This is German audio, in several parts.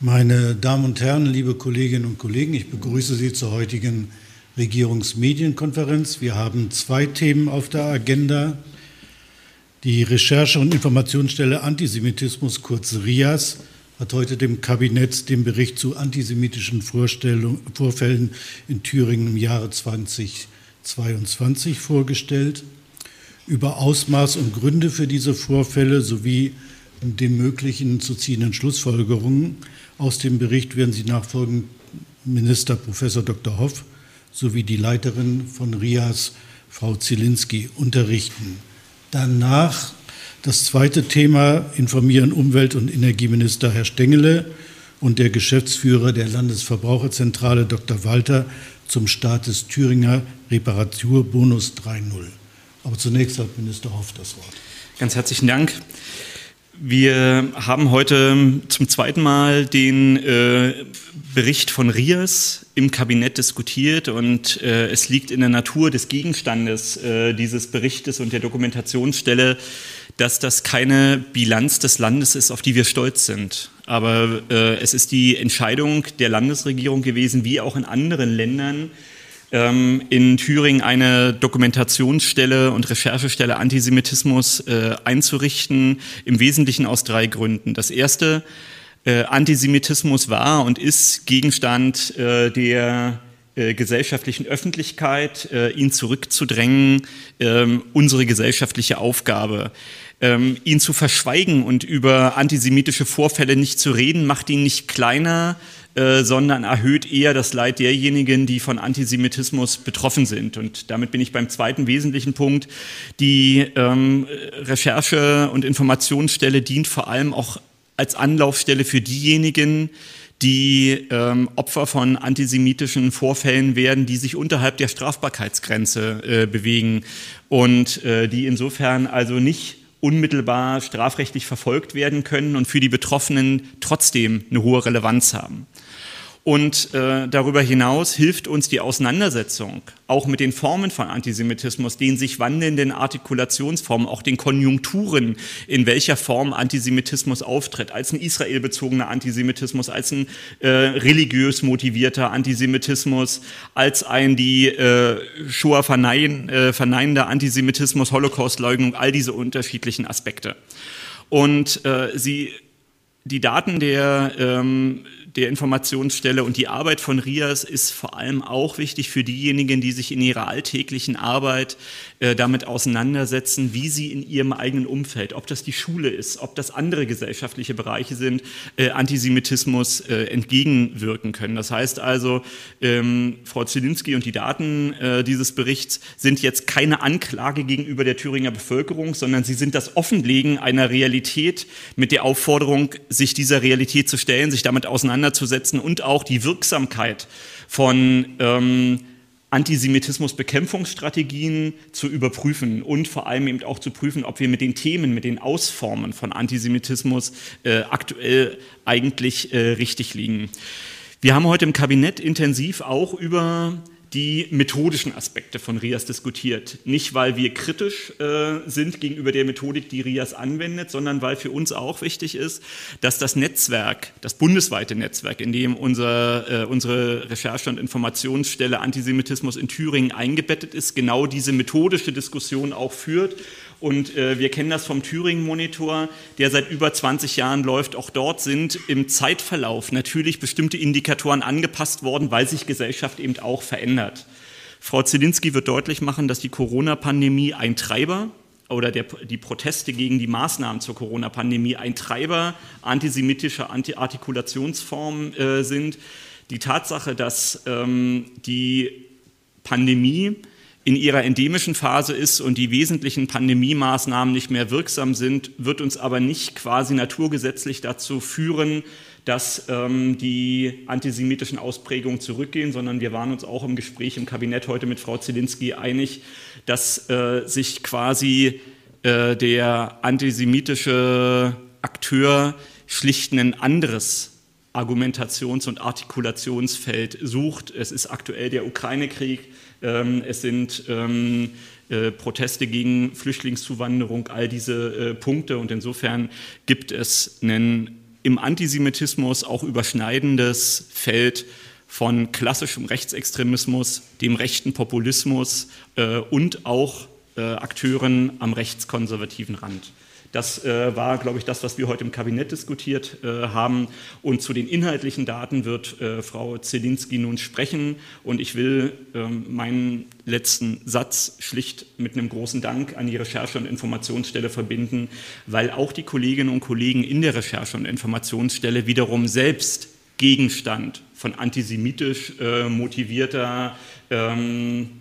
Meine Damen und Herren, liebe Kolleginnen und Kollegen, ich begrüße Sie zur heutigen Regierungsmedienkonferenz. Wir haben zwei Themen auf der Agenda. Die Recherche- und Informationsstelle Antisemitismus, kurz RIAS, hat heute dem Kabinett den Bericht zu antisemitischen Vorfällen in Thüringen im Jahre 2022 vorgestellt. Über Ausmaß und Gründe für diese Vorfälle sowie den möglichen zu ziehenden Schlussfolgerungen aus dem Bericht werden Sie nachfolgend Minister Prof. Dr. Hoff sowie die Leiterin von RIAS, Frau Zielinski, unterrichten. Danach das zweite Thema informieren Umwelt- und Energieminister Herr Stengele und der Geschäftsführer der Landesverbraucherzentrale Dr. Walter zum Start des Thüringer Reparaturbonus 3.0. Aber zunächst hat Minister Hoff das Wort. Ganz herzlichen Dank. Wir haben heute zum zweiten Mal den äh, Bericht von RIAS im Kabinett diskutiert und äh, es liegt in der Natur des Gegenstandes äh, dieses Berichtes und der Dokumentationsstelle, dass das keine Bilanz des Landes ist, auf die wir stolz sind. Aber äh, es ist die Entscheidung der Landesregierung gewesen, wie auch in anderen Ländern, ähm, in Thüringen eine Dokumentationsstelle und Recherchestelle Antisemitismus äh, einzurichten, im Wesentlichen aus drei Gründen. Das erste, äh, Antisemitismus war und ist Gegenstand äh, der äh, gesellschaftlichen Öffentlichkeit, äh, ihn zurückzudrängen, ähm, unsere gesellschaftliche Aufgabe. Ähm, ihn zu verschweigen und über antisemitische Vorfälle nicht zu reden, macht ihn nicht kleiner, äh, sondern erhöht eher das Leid derjenigen, die von Antisemitismus betroffen sind. Und damit bin ich beim zweiten wesentlichen Punkt. Die ähm, Recherche- und Informationsstelle dient vor allem auch als Anlaufstelle für diejenigen, die ähm, Opfer von antisemitischen Vorfällen werden, die sich unterhalb der Strafbarkeitsgrenze äh, bewegen und äh, die insofern also nicht unmittelbar strafrechtlich verfolgt werden können und für die Betroffenen trotzdem eine hohe Relevanz haben. Und äh, darüber hinaus hilft uns die Auseinandersetzung auch mit den Formen von Antisemitismus, den sich wandelnden Artikulationsformen, auch den Konjunkturen, in welcher Form Antisemitismus auftritt, als ein israelbezogener Antisemitismus, als ein äh, religiös motivierter Antisemitismus, als ein die äh, Shoah vernein, äh, verneinender Antisemitismus, Holocaustleugnung, all diese unterschiedlichen Aspekte. Und äh, sie, die Daten der ähm, der Informationsstelle. Und die Arbeit von RIAS ist vor allem auch wichtig für diejenigen, die sich in ihrer alltäglichen Arbeit äh, damit auseinandersetzen, wie sie in ihrem eigenen Umfeld, ob das die Schule ist, ob das andere gesellschaftliche Bereiche sind, äh, Antisemitismus äh, entgegenwirken können. Das heißt also, ähm, Frau Zielinski und die Daten äh, dieses Berichts sind jetzt keine Anklage gegenüber der Thüringer Bevölkerung, sondern sie sind das Offenlegen einer Realität mit der Aufforderung, sich dieser Realität zu stellen, sich damit auseinanderzusetzen und auch die Wirksamkeit von ähm, Antisemitismusbekämpfungsstrategien zu überprüfen und vor allem eben auch zu prüfen, ob wir mit den Themen, mit den Ausformen von Antisemitismus äh, aktuell eigentlich äh, richtig liegen. Wir haben heute im Kabinett intensiv auch über die methodischen Aspekte von RIAS diskutiert. Nicht, weil wir kritisch äh, sind gegenüber der Methodik, die RIAS anwendet, sondern weil für uns auch wichtig ist, dass das Netzwerk, das bundesweite Netzwerk, in dem unser, äh, unsere Recherche- und Informationsstelle Antisemitismus in Thüringen eingebettet ist, genau diese methodische Diskussion auch führt und äh, wir kennen das vom Thüringen-Monitor, der seit über 20 Jahren läuft. Auch dort sind im Zeitverlauf natürlich bestimmte Indikatoren angepasst worden, weil sich Gesellschaft eben auch verändert. Frau Zielinski wird deutlich machen, dass die Corona-Pandemie ein Treiber oder der, die Proteste gegen die Maßnahmen zur Corona-Pandemie ein Treiber antisemitischer Anti-Artikulationsformen äh, sind. Die Tatsache, dass ähm, die Pandemie in ihrer endemischen Phase ist und die wesentlichen Pandemiemaßnahmen nicht mehr wirksam sind, wird uns aber nicht quasi naturgesetzlich dazu führen, dass ähm, die antisemitischen Ausprägungen zurückgehen, sondern wir waren uns auch im Gespräch im Kabinett heute mit Frau Zielinski einig, dass äh, sich quasi äh, der antisemitische Akteur schlicht ein anderes Argumentations- und Artikulationsfeld sucht. Es ist aktuell der Ukraine-Krieg, es sind ähm, äh, Proteste gegen Flüchtlingszuwanderung, all diese äh, Punkte. Und insofern gibt es einen im Antisemitismus auch überschneidendes Feld von klassischem Rechtsextremismus, dem rechten Populismus äh, und auch äh, Akteuren am rechtskonservativen Rand. Das äh, war, glaube ich, das, was wir heute im Kabinett diskutiert äh, haben. Und zu den inhaltlichen Daten wird äh, Frau Zelinski nun sprechen. Und ich will ähm, meinen letzten Satz schlicht mit einem großen Dank an die Recherche- und Informationsstelle verbinden, weil auch die Kolleginnen und Kollegen in der Recherche- und Informationsstelle wiederum selbst Gegenstand von antisemitisch äh, motivierter ähm,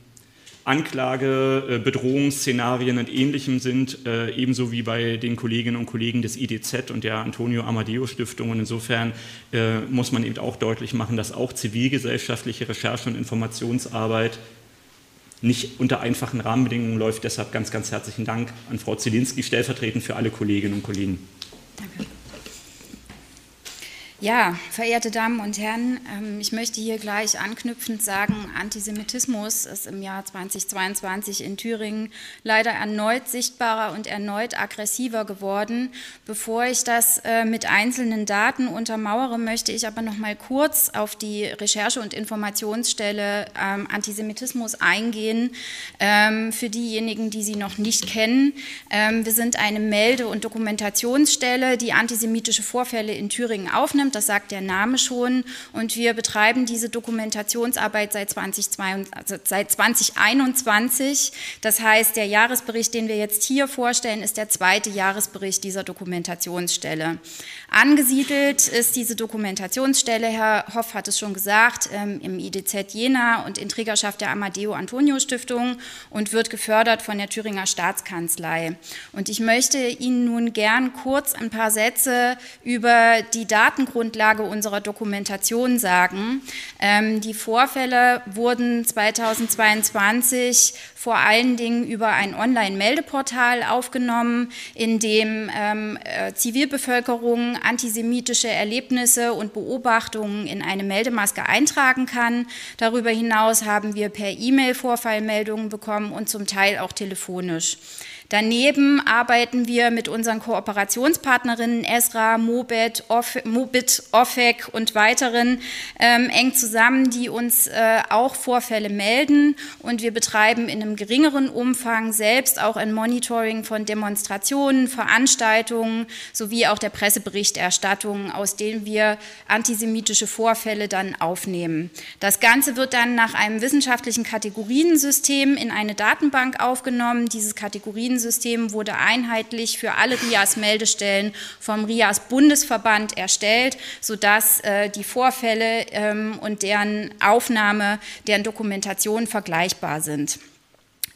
Anklage, äh, Bedrohungsszenarien und Ähnlichem sind, äh, ebenso wie bei den Kolleginnen und Kollegen des IDZ und der Antonio Amadeo Stiftung. Und insofern äh, muss man eben auch deutlich machen, dass auch zivilgesellschaftliche Recherche und Informationsarbeit nicht unter einfachen Rahmenbedingungen läuft. Deshalb ganz, ganz herzlichen Dank an Frau Zielinski, stellvertretend für alle Kolleginnen und Kollegen. Danke. Ja, verehrte Damen und Herren, ähm, ich möchte hier gleich anknüpfend sagen, Antisemitismus ist im Jahr 2022 in Thüringen leider erneut sichtbarer und erneut aggressiver geworden. Bevor ich das äh, mit einzelnen Daten untermauere, möchte ich aber noch mal kurz auf die Recherche- und Informationsstelle ähm, Antisemitismus eingehen, ähm, für diejenigen, die sie noch nicht kennen. Wir sind eine Melde- und Dokumentationsstelle, die antisemitische Vorfälle in Thüringen aufnimmt das sagt der Name schon. Und wir betreiben diese Dokumentationsarbeit seit, 2022, also seit 2021. Das heißt, der Jahresbericht, den wir jetzt hier vorstellen, ist der zweite Jahresbericht dieser Dokumentationsstelle. Angesiedelt ist diese Dokumentationsstelle, Herr Hoff hat es schon gesagt, ähm, im IDZ Jena und in Trägerschaft der Amadeo Antonio Stiftung und wird gefördert von der Thüringer Staatskanzlei. Und ich möchte Ihnen nun gern kurz ein paar Sätze über die Datengrundlage Grundlage unserer Dokumentation sagen. Ähm, die Vorfälle wurden 2022 vor allen Dingen über ein Online-Meldeportal aufgenommen, in dem ähm, äh, Zivilbevölkerung antisemitische Erlebnisse und Beobachtungen in eine Meldemaske eintragen kann. Darüber hinaus haben wir per E-Mail Vorfallmeldungen bekommen und zum Teil auch telefonisch. Daneben arbeiten wir mit unseren Kooperationspartnerinnen Esra, Mobit, Off, Mobit OFEC und weiteren ähm, eng zusammen, die uns äh, auch Vorfälle melden. Und wir betreiben in einem geringeren Umfang selbst auch ein Monitoring von Demonstrationen, Veranstaltungen sowie auch der Presseberichterstattung, aus denen wir antisemitische Vorfälle dann aufnehmen. Das Ganze wird dann nach einem wissenschaftlichen Kategoriensystem in eine Datenbank aufgenommen. Dieses Kategoriensystem System wurde einheitlich für alle RIAS-Meldestellen vom RIAS-Bundesverband erstellt, sodass äh, die Vorfälle ähm, und deren Aufnahme, deren Dokumentation vergleichbar sind.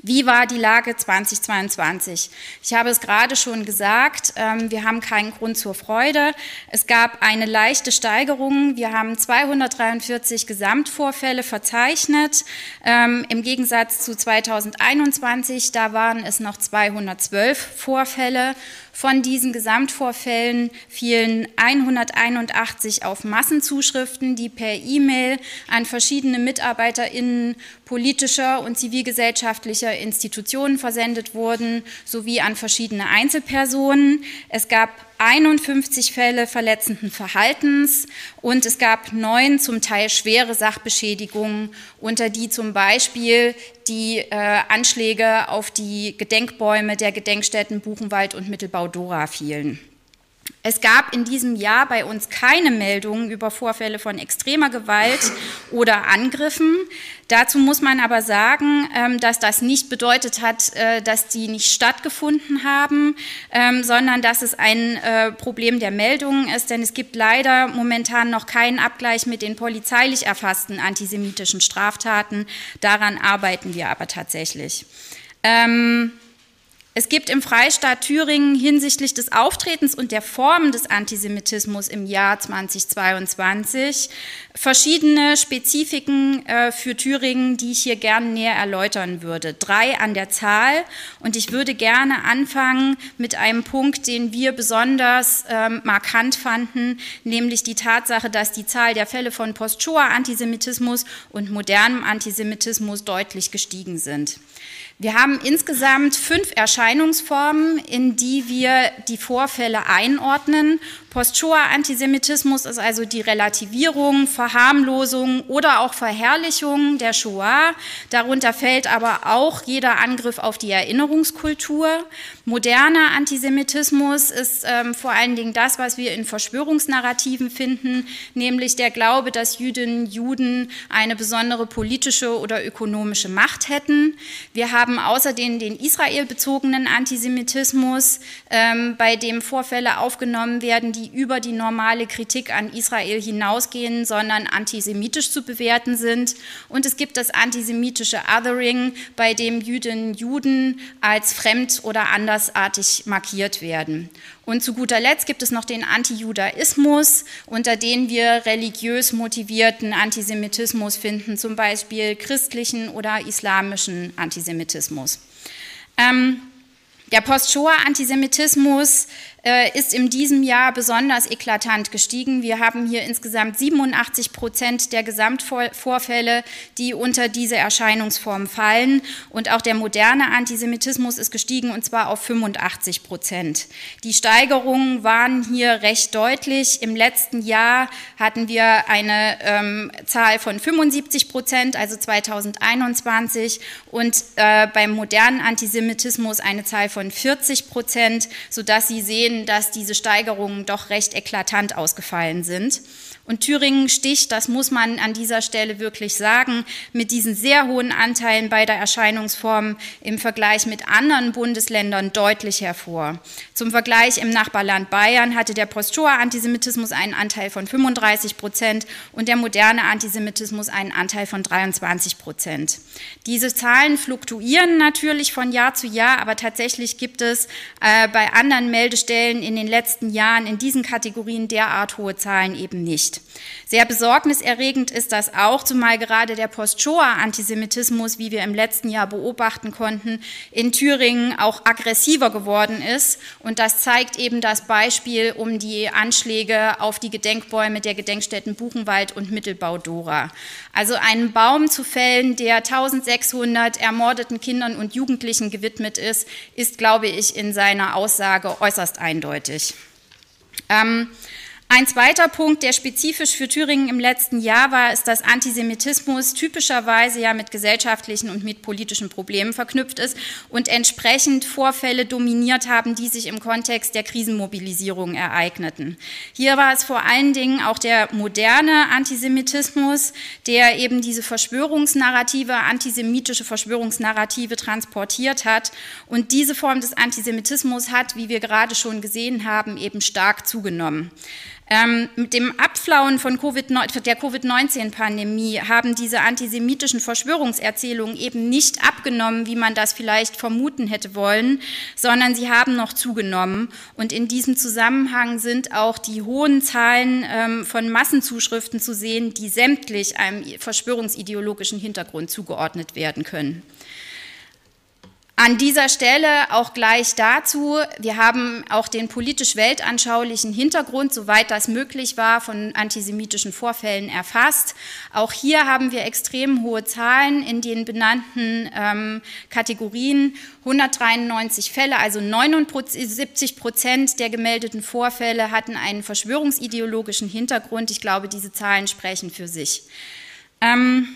Wie war die Lage 2022? Ich habe es gerade schon gesagt, ähm, wir haben keinen Grund zur Freude. Es gab eine leichte Steigerung. Wir haben 243 Gesamtvorfälle verzeichnet. Ähm, Im Gegensatz zu 2021, da waren es noch 212 Vorfälle. Von diesen Gesamtvorfällen fielen 181 auf Massenzuschriften, die per E-Mail an verschiedene MitarbeiterInnen politischer und zivilgesellschaftlicher Institutionen versendet wurden, sowie an verschiedene Einzelpersonen. Es gab 51 Fälle verletzenden Verhaltens und es gab neun zum Teil schwere Sachbeschädigungen, unter die zum Beispiel die äh, Anschläge auf die Gedenkbäume der Gedenkstätten Buchenwald und Mittelbau-Dora fielen. Es gab in diesem Jahr bei uns keine Meldungen über Vorfälle von extremer Gewalt oder Angriffen. Dazu muss man aber sagen, ähm, dass das nicht bedeutet hat, äh, dass die nicht stattgefunden haben, ähm, sondern dass es ein äh, Problem der Meldungen ist, denn es gibt leider momentan noch keinen Abgleich mit den polizeilich erfassten antisemitischen Straftaten. Daran arbeiten wir aber tatsächlich. Ähm, es gibt im Freistaat Thüringen hinsichtlich des Auftretens und der Formen des Antisemitismus im Jahr 2022 verschiedene Spezifiken äh, für Thüringen, die ich hier gerne näher erläutern würde. Drei an der Zahl. Und ich würde gerne anfangen mit einem Punkt, den wir besonders ähm, markant fanden, nämlich die Tatsache, dass die Zahl der Fälle von Post-Shoah-Antisemitismus und modernem Antisemitismus deutlich gestiegen sind. Wir haben insgesamt fünf Erscheinungsformen, in die wir die Vorfälle einordnen. Post-Shoah-Antisemitismus ist also die Relativierung, Verharmlosung oder auch Verherrlichung der Shoah. Darunter fällt aber auch jeder Angriff auf die Erinnerungskultur. Moderner Antisemitismus ist ähm, vor allen Dingen das, was wir in Verschwörungsnarrativen finden, nämlich der Glaube, dass Jüdinnen, Juden eine besondere politische oder ökonomische Macht hätten. Wir haben außerdem den israelbezogenen Antisemitismus, ähm, bei dem Vorfälle aufgenommen werden, die über die normale Kritik an Israel hinausgehen, sondern antisemitisch zu bewerten sind. Und es gibt das antisemitische Othering, bei dem Jüdinnen und Juden als fremd oder andersartig markiert werden. Und zu guter Letzt gibt es noch den Antijudaismus, unter dem wir religiös motivierten Antisemitismus finden, zum Beispiel christlichen oder islamischen Antisemitismus. Ähm, der Post-Shoah-Antisemitismus ist in diesem Jahr besonders eklatant gestiegen. Wir haben hier insgesamt 87 Prozent der Gesamtvorfälle, die unter diese Erscheinungsform fallen. Und auch der moderne Antisemitismus ist gestiegen, und zwar auf 85 Prozent. Die Steigerungen waren hier recht deutlich. Im letzten Jahr hatten wir eine ähm, Zahl von 75 Prozent, also 2021, und äh, beim modernen Antisemitismus eine Zahl von 40 Prozent, sodass Sie sehen, sehen, dass diese Steigerungen doch recht eklatant ausgefallen sind. Und Thüringen sticht, das muss man an dieser Stelle wirklich sagen, mit diesen sehr hohen Anteilen bei der Erscheinungsform im Vergleich mit anderen Bundesländern deutlich hervor. Zum Vergleich im Nachbarland Bayern hatte der Post-Shoah-Antisemitismus einen Anteil von 35 Prozent und der moderne Antisemitismus einen Anteil von 23 Prozent. Diese Zahlen fluktuieren natürlich von Jahr zu Jahr, aber tatsächlich gibt es äh, bei anderen Meldestellen in den letzten Jahren in diesen Kategorien derart hohe Zahlen eben nicht. Sehr besorgniserregend ist das auch, zumal gerade der Post-Shoah-Antisemitismus, wie wir im letzten Jahr beobachten konnten, in Thüringen auch aggressiver geworden ist. Und das zeigt eben das Beispiel um die Anschläge auf die Gedenkbäume der Gedenkstätten Buchenwald und Mittelbau-Dora. Also einen Baum zu fällen, der 1600 ermordeten Kindern und Jugendlichen gewidmet ist, ist, glaube ich, in seiner Aussage äußerst eindeutig. Ähm, ein zweiter Punkt, der spezifisch für Thüringen im letzten Jahr war, ist, dass Antisemitismus typischerweise ja mit gesellschaftlichen und mit politischen Problemen verknüpft ist und entsprechend Vorfälle dominiert haben, die sich im Kontext der Krisenmobilisierung ereigneten. Hier war es vor allen Dingen auch der moderne Antisemitismus, der eben diese Verschwörungsnarrative, antisemitische Verschwörungsnarrative transportiert hat. Und diese Form des Antisemitismus hat, wie wir gerade schon gesehen haben, eben stark zugenommen. Ähm, mit dem Abflauen von COVID der Covid-19-Pandemie haben diese antisemitischen Verschwörungserzählungen eben nicht abgenommen, wie man das vielleicht vermuten hätte wollen, sondern sie haben noch zugenommen. Und in diesem Zusammenhang sind auch die hohen Zahlen ähm, von Massenzuschriften zu sehen, die sämtlich einem verschwörungsideologischen Hintergrund zugeordnet werden können. An dieser Stelle auch gleich dazu, wir haben auch den politisch-weltanschaulichen Hintergrund, soweit das möglich war, von antisemitischen Vorfällen erfasst. Auch hier haben wir extrem hohe Zahlen in den benannten ähm, Kategorien. 193 Fälle, also 79 Prozent der gemeldeten Vorfälle hatten einen verschwörungsideologischen Hintergrund. Ich glaube, diese Zahlen sprechen für sich. Ähm,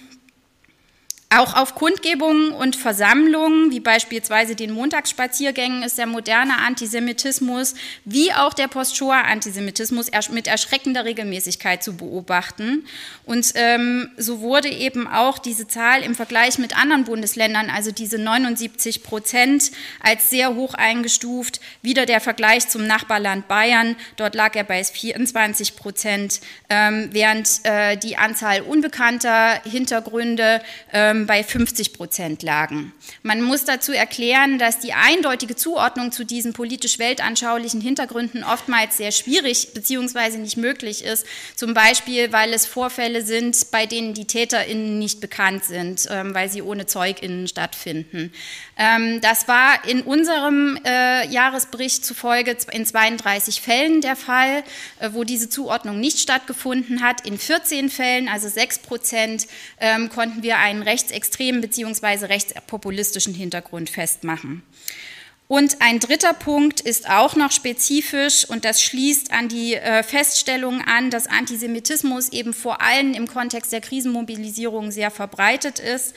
auch auf Kundgebungen und Versammlungen, wie beispielsweise den Montagsspaziergängen, ist der moderne Antisemitismus wie auch der Post-Shoah-Antisemitismus mit erschreckender Regelmäßigkeit zu beobachten. Und ähm, so wurde eben auch diese Zahl im Vergleich mit anderen Bundesländern, also diese 79 Prozent, als sehr hoch eingestuft. Wieder der Vergleich zum Nachbarland Bayern, dort lag er bei 24 Prozent, ähm, während äh, die Anzahl unbekannter Hintergründe ähm, bei 50 Prozent lagen. Man muss dazu erklären, dass die eindeutige Zuordnung zu diesen politisch weltanschaulichen Hintergründen oftmals sehr schwierig bzw. nicht möglich ist. Zum Beispiel, weil es Vorfälle sind, bei denen die TäterInnen nicht bekannt sind, ähm, weil sie ohne ZeugInnen stattfinden. Ähm, das war in unserem äh, Jahresbericht zufolge in 32 Fällen der Fall, äh, wo diese Zuordnung nicht stattgefunden hat. In 14 Fällen, also 6 Prozent, ähm, konnten wir einen Rechts rechtsextremen bzw. rechtspopulistischen Hintergrund festmachen. Und ein dritter Punkt ist auch noch spezifisch und das schließt an die äh, Feststellung an, dass Antisemitismus eben vor allem im Kontext der Krisenmobilisierung sehr verbreitet ist.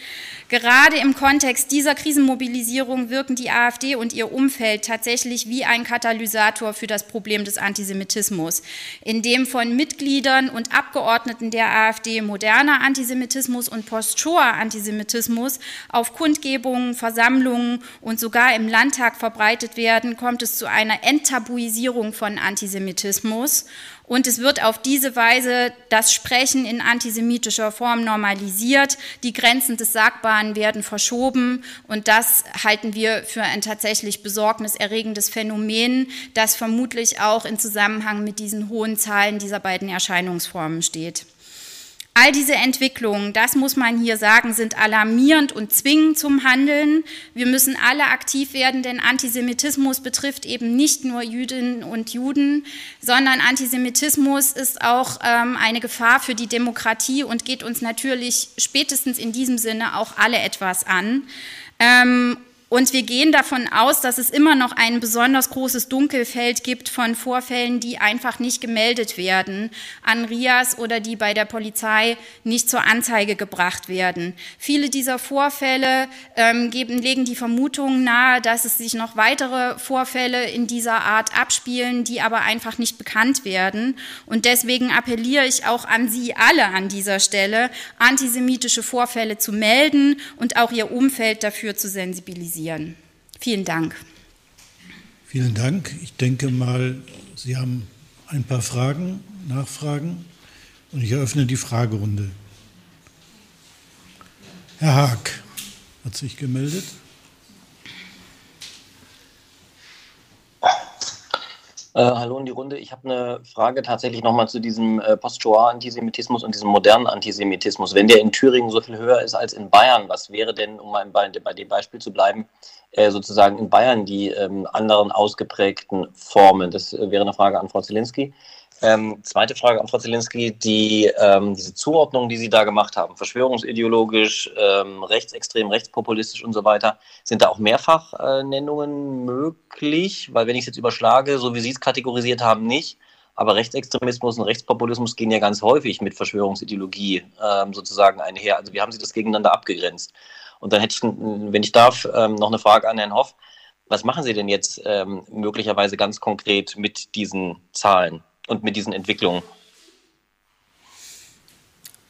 Gerade im Kontext dieser Krisenmobilisierung wirken die AfD und ihr Umfeld tatsächlich wie ein Katalysator für das Problem des Antisemitismus, in dem von Mitgliedern und Abgeordneten der AfD moderner Antisemitismus und Post-Shoah-Antisemitismus auf Kundgebungen, Versammlungen und sogar im Landtag verbreitet werden, kommt es zu einer Enttabuisierung von Antisemitismus. Und es wird auf diese Weise das Sprechen in antisemitischer Form normalisiert. Die Grenzen des Sagbaren werden verschoben. Und das halten wir für ein tatsächlich besorgniserregendes Phänomen, das vermutlich auch in Zusammenhang mit diesen hohen Zahlen dieser beiden Erscheinungsformen steht. All diese Entwicklungen, das muss man hier sagen, sind alarmierend und zwingen zum Handeln. Wir müssen alle aktiv werden, denn Antisemitismus betrifft eben nicht nur Jüdinnen und Juden, sondern Antisemitismus ist auch ähm, eine Gefahr für die Demokratie und geht uns natürlich spätestens in diesem Sinne auch alle etwas an. Ähm, und wir gehen davon aus, dass es immer noch ein besonders großes Dunkelfeld gibt von Vorfällen, die einfach nicht gemeldet werden an RIAS oder die bei der Polizei nicht zur Anzeige gebracht werden. Viele dieser Vorfälle ähm, geben, legen die Vermutung nahe, dass es sich noch weitere Vorfälle in dieser Art abspielen, die aber einfach nicht bekannt werden. Und deswegen appelliere ich auch an Sie alle an dieser Stelle, antisemitische Vorfälle zu melden und auch Ihr Umfeld dafür zu sensibilisieren realisieren. Vielen Dank. Vielen Dank. Ich denke mal, Sie haben ein paar Fragen, Nachfragen und ich eröffne die Fragerunde. Herr Haag hat sich gemeldet. Äh, hallo in die Runde. Ich habe eine Frage tatsächlich nochmal zu diesem äh, Post-Shoah-Antisemitismus und diesem modernen Antisemitismus. Wenn der in Thüringen so viel höher ist als in Bayern, was wäre denn, um mal bei, bei dem Beispiel zu bleiben, äh, sozusagen in Bayern die ähm, anderen ausgeprägten Formen? Das äh, wäre eine Frage an Frau Zielinski. Ähm, zweite Frage an Frau Zielinski, die, ähm, diese Zuordnung, die Sie da gemacht haben, verschwörungsideologisch, ähm, rechtsextrem, rechtspopulistisch und so weiter, sind da auch Mehrfachnennungen möglich? Weil wenn ich es jetzt überschlage, so wie Sie es kategorisiert haben, nicht. Aber Rechtsextremismus und Rechtspopulismus gehen ja ganz häufig mit Verschwörungsideologie ähm, sozusagen einher. Also wie haben Sie das gegeneinander abgegrenzt? Und dann hätte ich, wenn ich darf, ähm, noch eine Frage an Herrn Hoff. Was machen Sie denn jetzt ähm, möglicherweise ganz konkret mit diesen Zahlen? Und mit diesen Entwicklungen?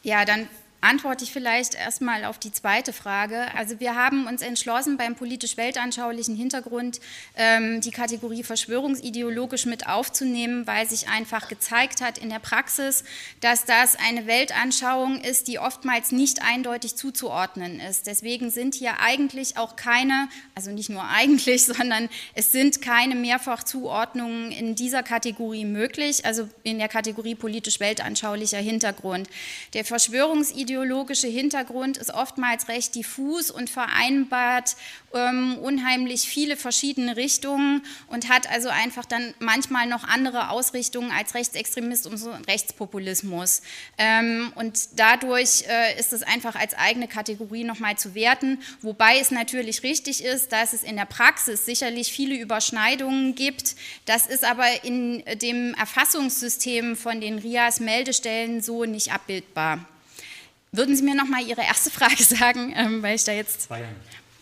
Ja, dann antworte ich vielleicht erstmal auf die zweite Frage. Also wir haben uns entschlossen, beim politisch-weltanschaulichen Hintergrund ähm, die Kategorie verschwörungsideologisch mit aufzunehmen, weil sich einfach gezeigt hat in der Praxis, dass das eine Weltanschauung ist, die oftmals nicht eindeutig zuzuordnen ist. Deswegen sind hier eigentlich auch keine, also nicht nur eigentlich, sondern es sind keine Mehrfachzuordnungen in dieser Kategorie möglich, also in der Kategorie politisch-weltanschaulicher Hintergrund. Der Verschwörungsideologische ideologische Hintergrund ist oftmals recht diffus und vereinbart ähm, unheimlich viele verschiedene Richtungen und hat also einfach dann manchmal noch andere Ausrichtungen als Rechtsextremismus und Rechtspopulismus. Ähm, und dadurch äh, ist es einfach als eigene Kategorie nochmal zu werten, wobei es natürlich richtig ist, dass es in der Praxis sicherlich viele Überschneidungen gibt. Das ist aber in dem Erfassungssystem von den RIAS-Meldestellen so nicht abbildbar. Würden Sie mir noch mal Ihre erste Frage sagen, ähm, weil ich da jetzt. Bayern.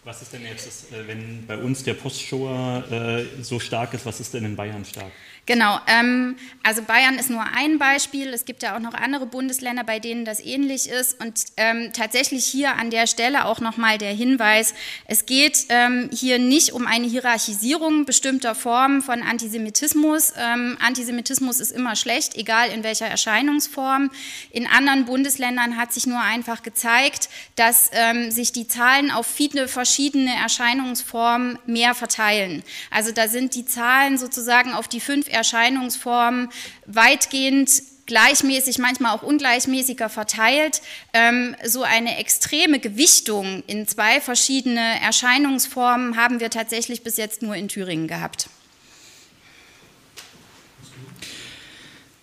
Was ist denn jetzt, äh, wenn bei uns der Postshower äh, so stark ist, was ist denn in Bayern stark? Genau, ähm, also Bayern ist nur ein Beispiel. Es gibt ja auch noch andere Bundesländer, bei denen das ähnlich ist. Und ähm, tatsächlich hier an der Stelle auch nochmal der Hinweis, es geht ähm, hier nicht um eine Hierarchisierung bestimmter Formen von Antisemitismus. Ähm, Antisemitismus ist immer schlecht, egal in welcher Erscheinungsform. In anderen Bundesländern hat sich nur einfach gezeigt, dass ähm, sich die Zahlen auf viele verschiedene Erscheinungsformen mehr verteilen. Also da sind die Zahlen sozusagen auf die fünf Erscheinungsformen weitgehend gleichmäßig, manchmal auch ungleichmäßiger verteilt. Ähm, so eine extreme Gewichtung in zwei verschiedene Erscheinungsformen haben wir tatsächlich bis jetzt nur in Thüringen gehabt.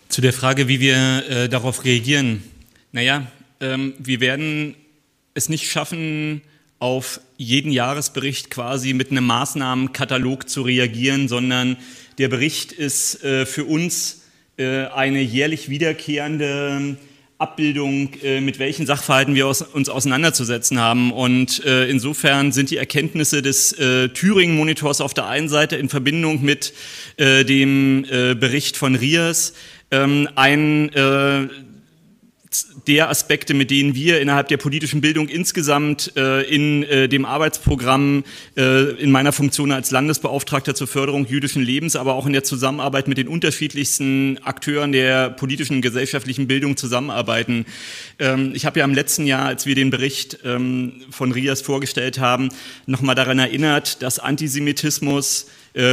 Zu der Frage, wie wir äh, darauf reagieren. Naja, ähm, wir werden es nicht schaffen, auf jeden Jahresbericht quasi mit einem Maßnahmenkatalog zu reagieren, sondern der Bericht ist äh, für uns äh, eine jährlich wiederkehrende Abbildung, äh, mit welchen Sachverhalten wir uns auseinanderzusetzen haben. Und äh, insofern sind die Erkenntnisse des äh, Thüringen-Monitors auf der einen Seite in Verbindung mit dem Bericht von Riers ähm, ein der Aspekte, mit denen wir innerhalb der politischen Bildung insgesamt äh, in äh, dem Arbeitsprogramm äh, in meiner Funktion als Landesbeauftragter zur Förderung jüdischen Lebens, aber auch in der Zusammenarbeit mit den unterschiedlichsten Akteuren der politischen und gesellschaftlichen Bildung zusammenarbeiten. Ähm, ich habe ja im letzten Jahr, als wir den Bericht ähm, von Rias vorgestellt haben, nochmal daran erinnert, dass Antisemitismus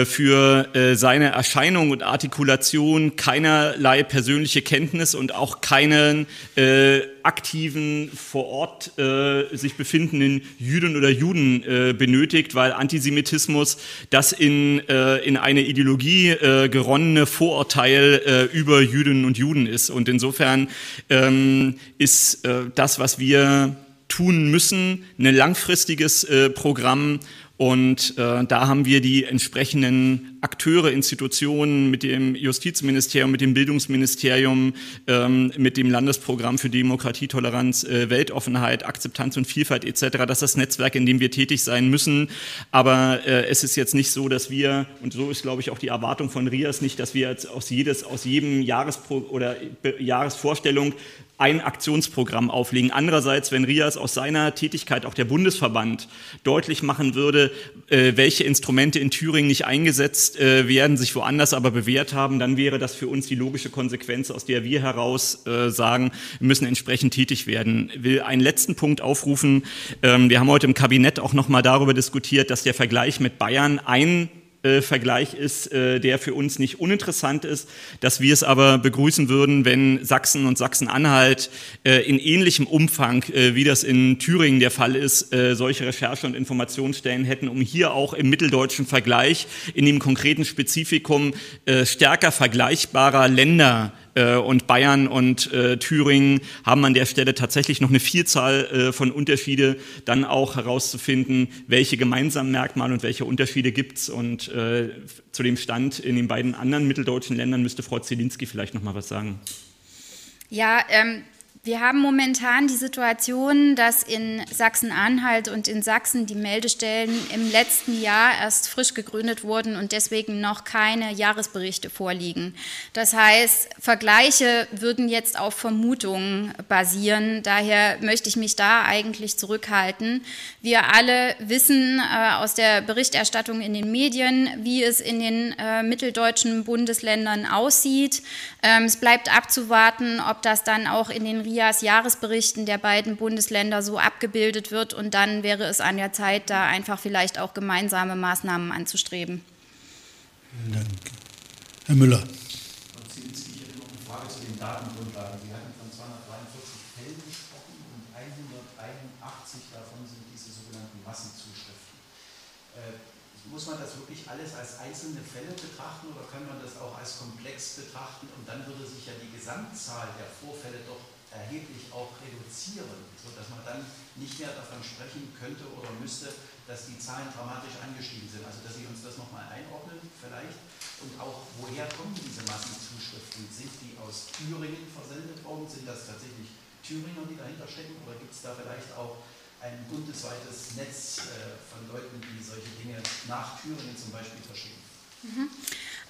für äh, seine Erscheinung und Artikulation keinerlei persönliche Kenntnis und auch keinen äh, aktiven vor Ort äh, sich befindenden Jüdinnen oder Juden äh, benötigt, weil Antisemitismus das in, äh, in eine Ideologie äh, geronnene Vorurteil äh, über Jüdinnen und Juden ist. Und insofern ähm, ist äh, das, was wir tun müssen, ein langfristiges äh, Programm und äh, da haben wir die entsprechenden Akteure, Institutionen mit dem Justizministerium, mit dem Bildungsministerium, ähm, mit dem Landesprogramm für Demokratie, Toleranz, äh, Weltoffenheit, Akzeptanz und Vielfalt etc. Das ist das Netzwerk, in dem wir tätig sein müssen. Aber äh, es ist jetzt nicht so, dass wir, und so ist, glaube ich, auch die Erwartung von RIAS nicht, dass wir jetzt aus, jedes, aus jedem Jahrespro oder Jahresvorstellung ein Aktionsprogramm auflegen. Andererseits, wenn Rias aus seiner Tätigkeit, auch der Bundesverband, deutlich machen würde, äh, welche Instrumente in Thüringen nicht eingesetzt äh, werden, sich woanders aber bewährt haben, dann wäre das für uns die logische Konsequenz, aus der wir heraus äh, sagen, müssen entsprechend tätig werden. Ich will einen letzten Punkt aufrufen. Ähm, wir haben heute im Kabinett auch noch mal darüber diskutiert, dass der Vergleich mit Bayern ein äh, Vergleich ist, äh, der für uns nicht uninteressant ist, dass wir es aber begrüßen würden, wenn Sachsen und Sachsen-Anhalt äh, in ähnlichem Umfang, wie das in Thüringen der Fall ist, solche Recherche- und Informationsstellen hätten, um hier auch im mitteldeutschen Vergleich, in dem konkreten Spezifikum stärker vergleichbarer Länder und Bayern und äh, Thüringen haben an der Stelle tatsächlich noch eine Vielzahl äh, von Unterschiede, dann auch herauszufinden, welche gemeinsamen Merkmale und welche Unterschiede gibt's. Und äh, zu dem Stand in den beiden anderen mitteldeutschen Ländern müsste Frau Zielinski vielleicht noch mal was sagen. Ja, ähm, wir haben momentan die Situation, dass in Sachsen-Anhalt und in Sachsen die Meldestellen im letzten Jahr erst frisch gegründet wurden und deswegen noch keine Jahresberichte vorliegen. Das heißt, Vergleiche würden jetzt auf Vermutungen basieren. Daher möchte ich mich da eigentlich zurückhalten. Wir alle wissen äh, aus der Berichterstattung in den Medien, wie es in den äh, mitteldeutschen Bundesländern aussieht. Ähm, es bleibt abzuwarten, ob das dann auch in den Jahresberichten der beiden Bundesländer so abgebildet wird. Und dann wäre es an der Zeit, da einfach vielleicht auch gemeinsame Maßnahmen anzustreben. Vielen Dank. Herr Müller. Ich hätte noch eine Frage zu den Datengrundlagen. Sie hatten von 243 Fällen gesprochen und 181 davon sind diese sogenannten Massenzuschriften. Äh, muss man das wirklich alles als einzelne Fälle betrachten oder kann man das auch als komplex betrachten? Und dann würde sich ja die Gesamtzahl der Vorfälle reduzieren, sodass man dann nicht mehr davon sprechen könnte oder müsste, dass die Zahlen dramatisch angestiegen sind. Also dass Sie uns das nochmal einordnen vielleicht und auch woher kommen diese Massenzuschriften? Sind die aus Thüringen versendet worden? Sind das tatsächlich Thüringer, die dahinter stecken oder gibt es da vielleicht auch ein bundesweites Netz äh, von Leuten, die solche Dinge nach Thüringen zum Beispiel verschicken? Mhm.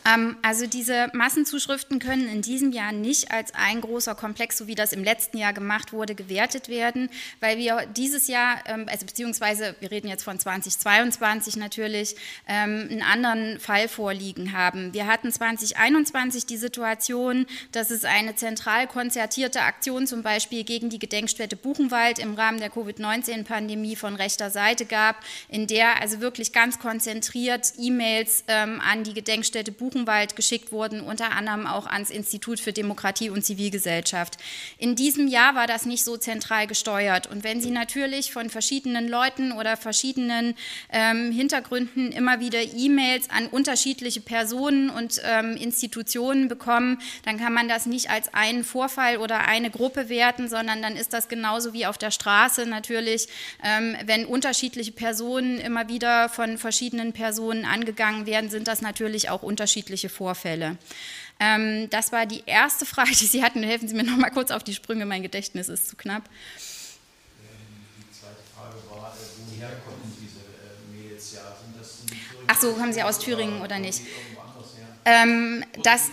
Ähm, also diese Massenzuschriften können in diesem Jahr nicht als ein großer Komplex, so wie das im letzten Jahr gemacht wurde, gewertet werden, weil wir dieses Jahr, ähm, also beziehungsweise wir reden jetzt von 2022 natürlich, ähm, einen anderen Fall vorliegen haben. Wir hatten 2021 die Situation, dass es eine zentral konzertierte Aktion zum Beispiel gegen die Gedenkstätte Buchenwald im Rahmen der Covid-19-Pandemie von rechter Seite gab, in der also wirklich ganz konzentriert E-Mails an die Gedenkstätte Buchenwald Buchenwald geschickt wurden, unter anderem auch ans Institut für Demokratie und Zivilgesellschaft. In diesem Jahr war das nicht so zentral gesteuert. Und wenn Sie natürlich von verschiedenen Leuten oder verschiedenen ähm, Hintergründen immer wieder E-Mails an unterschiedliche Personen und ähm, Institutionen bekommen, dann kann man das nicht als einen Vorfall oder eine Gruppe werten, sondern dann ist das genauso wie auf der Straße natürlich, ähm, wenn unterschiedliche Personen immer wieder von verschiedenen Personen angegangen werden, sind das natürlich auch unterschiedliche Vorfälle. Ähm, das war die erste Frage, die Sie hatten. Helfen Sie mir noch mal kurz auf die Sprünge, mein Gedächtnis ist zu knapp. Die zweite Frage war, äh, woher kommen diese äh, Mails? Ja, sind das Ach so, haben Sie aus Thüringen oder nicht? Ähm, das,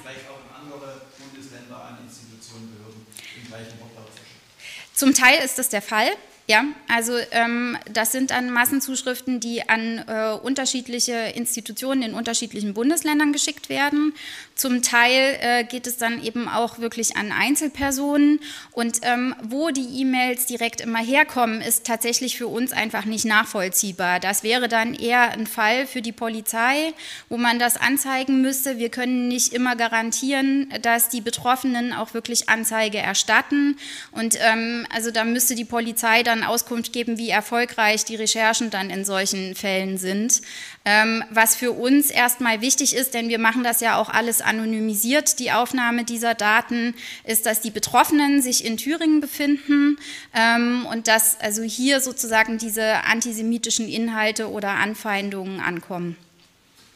Zum Teil ist das der Fall. Ja, also ähm, das sind dann Massenzuschriften, die an äh, unterschiedliche Institutionen in unterschiedlichen Bundesländern geschickt werden. Zum Teil äh, geht es dann eben auch wirklich an Einzelpersonen. Und ähm, wo die E-Mails direkt immer herkommen, ist tatsächlich für uns einfach nicht nachvollziehbar. Das wäre dann eher ein Fall für die Polizei, wo man das anzeigen müsste. Wir können nicht immer garantieren, dass die Betroffenen auch wirklich Anzeige erstatten. Und ähm, also da müsste die Polizei dann dann Auskunft geben, wie erfolgreich die Recherchen dann in solchen Fällen sind. Ähm, was für uns erstmal wichtig ist, denn wir machen das ja auch alles anonymisiert, die Aufnahme dieser Daten, ist, dass die Betroffenen sich in Thüringen befinden ähm, und dass also hier sozusagen diese antisemitischen Inhalte oder Anfeindungen ankommen.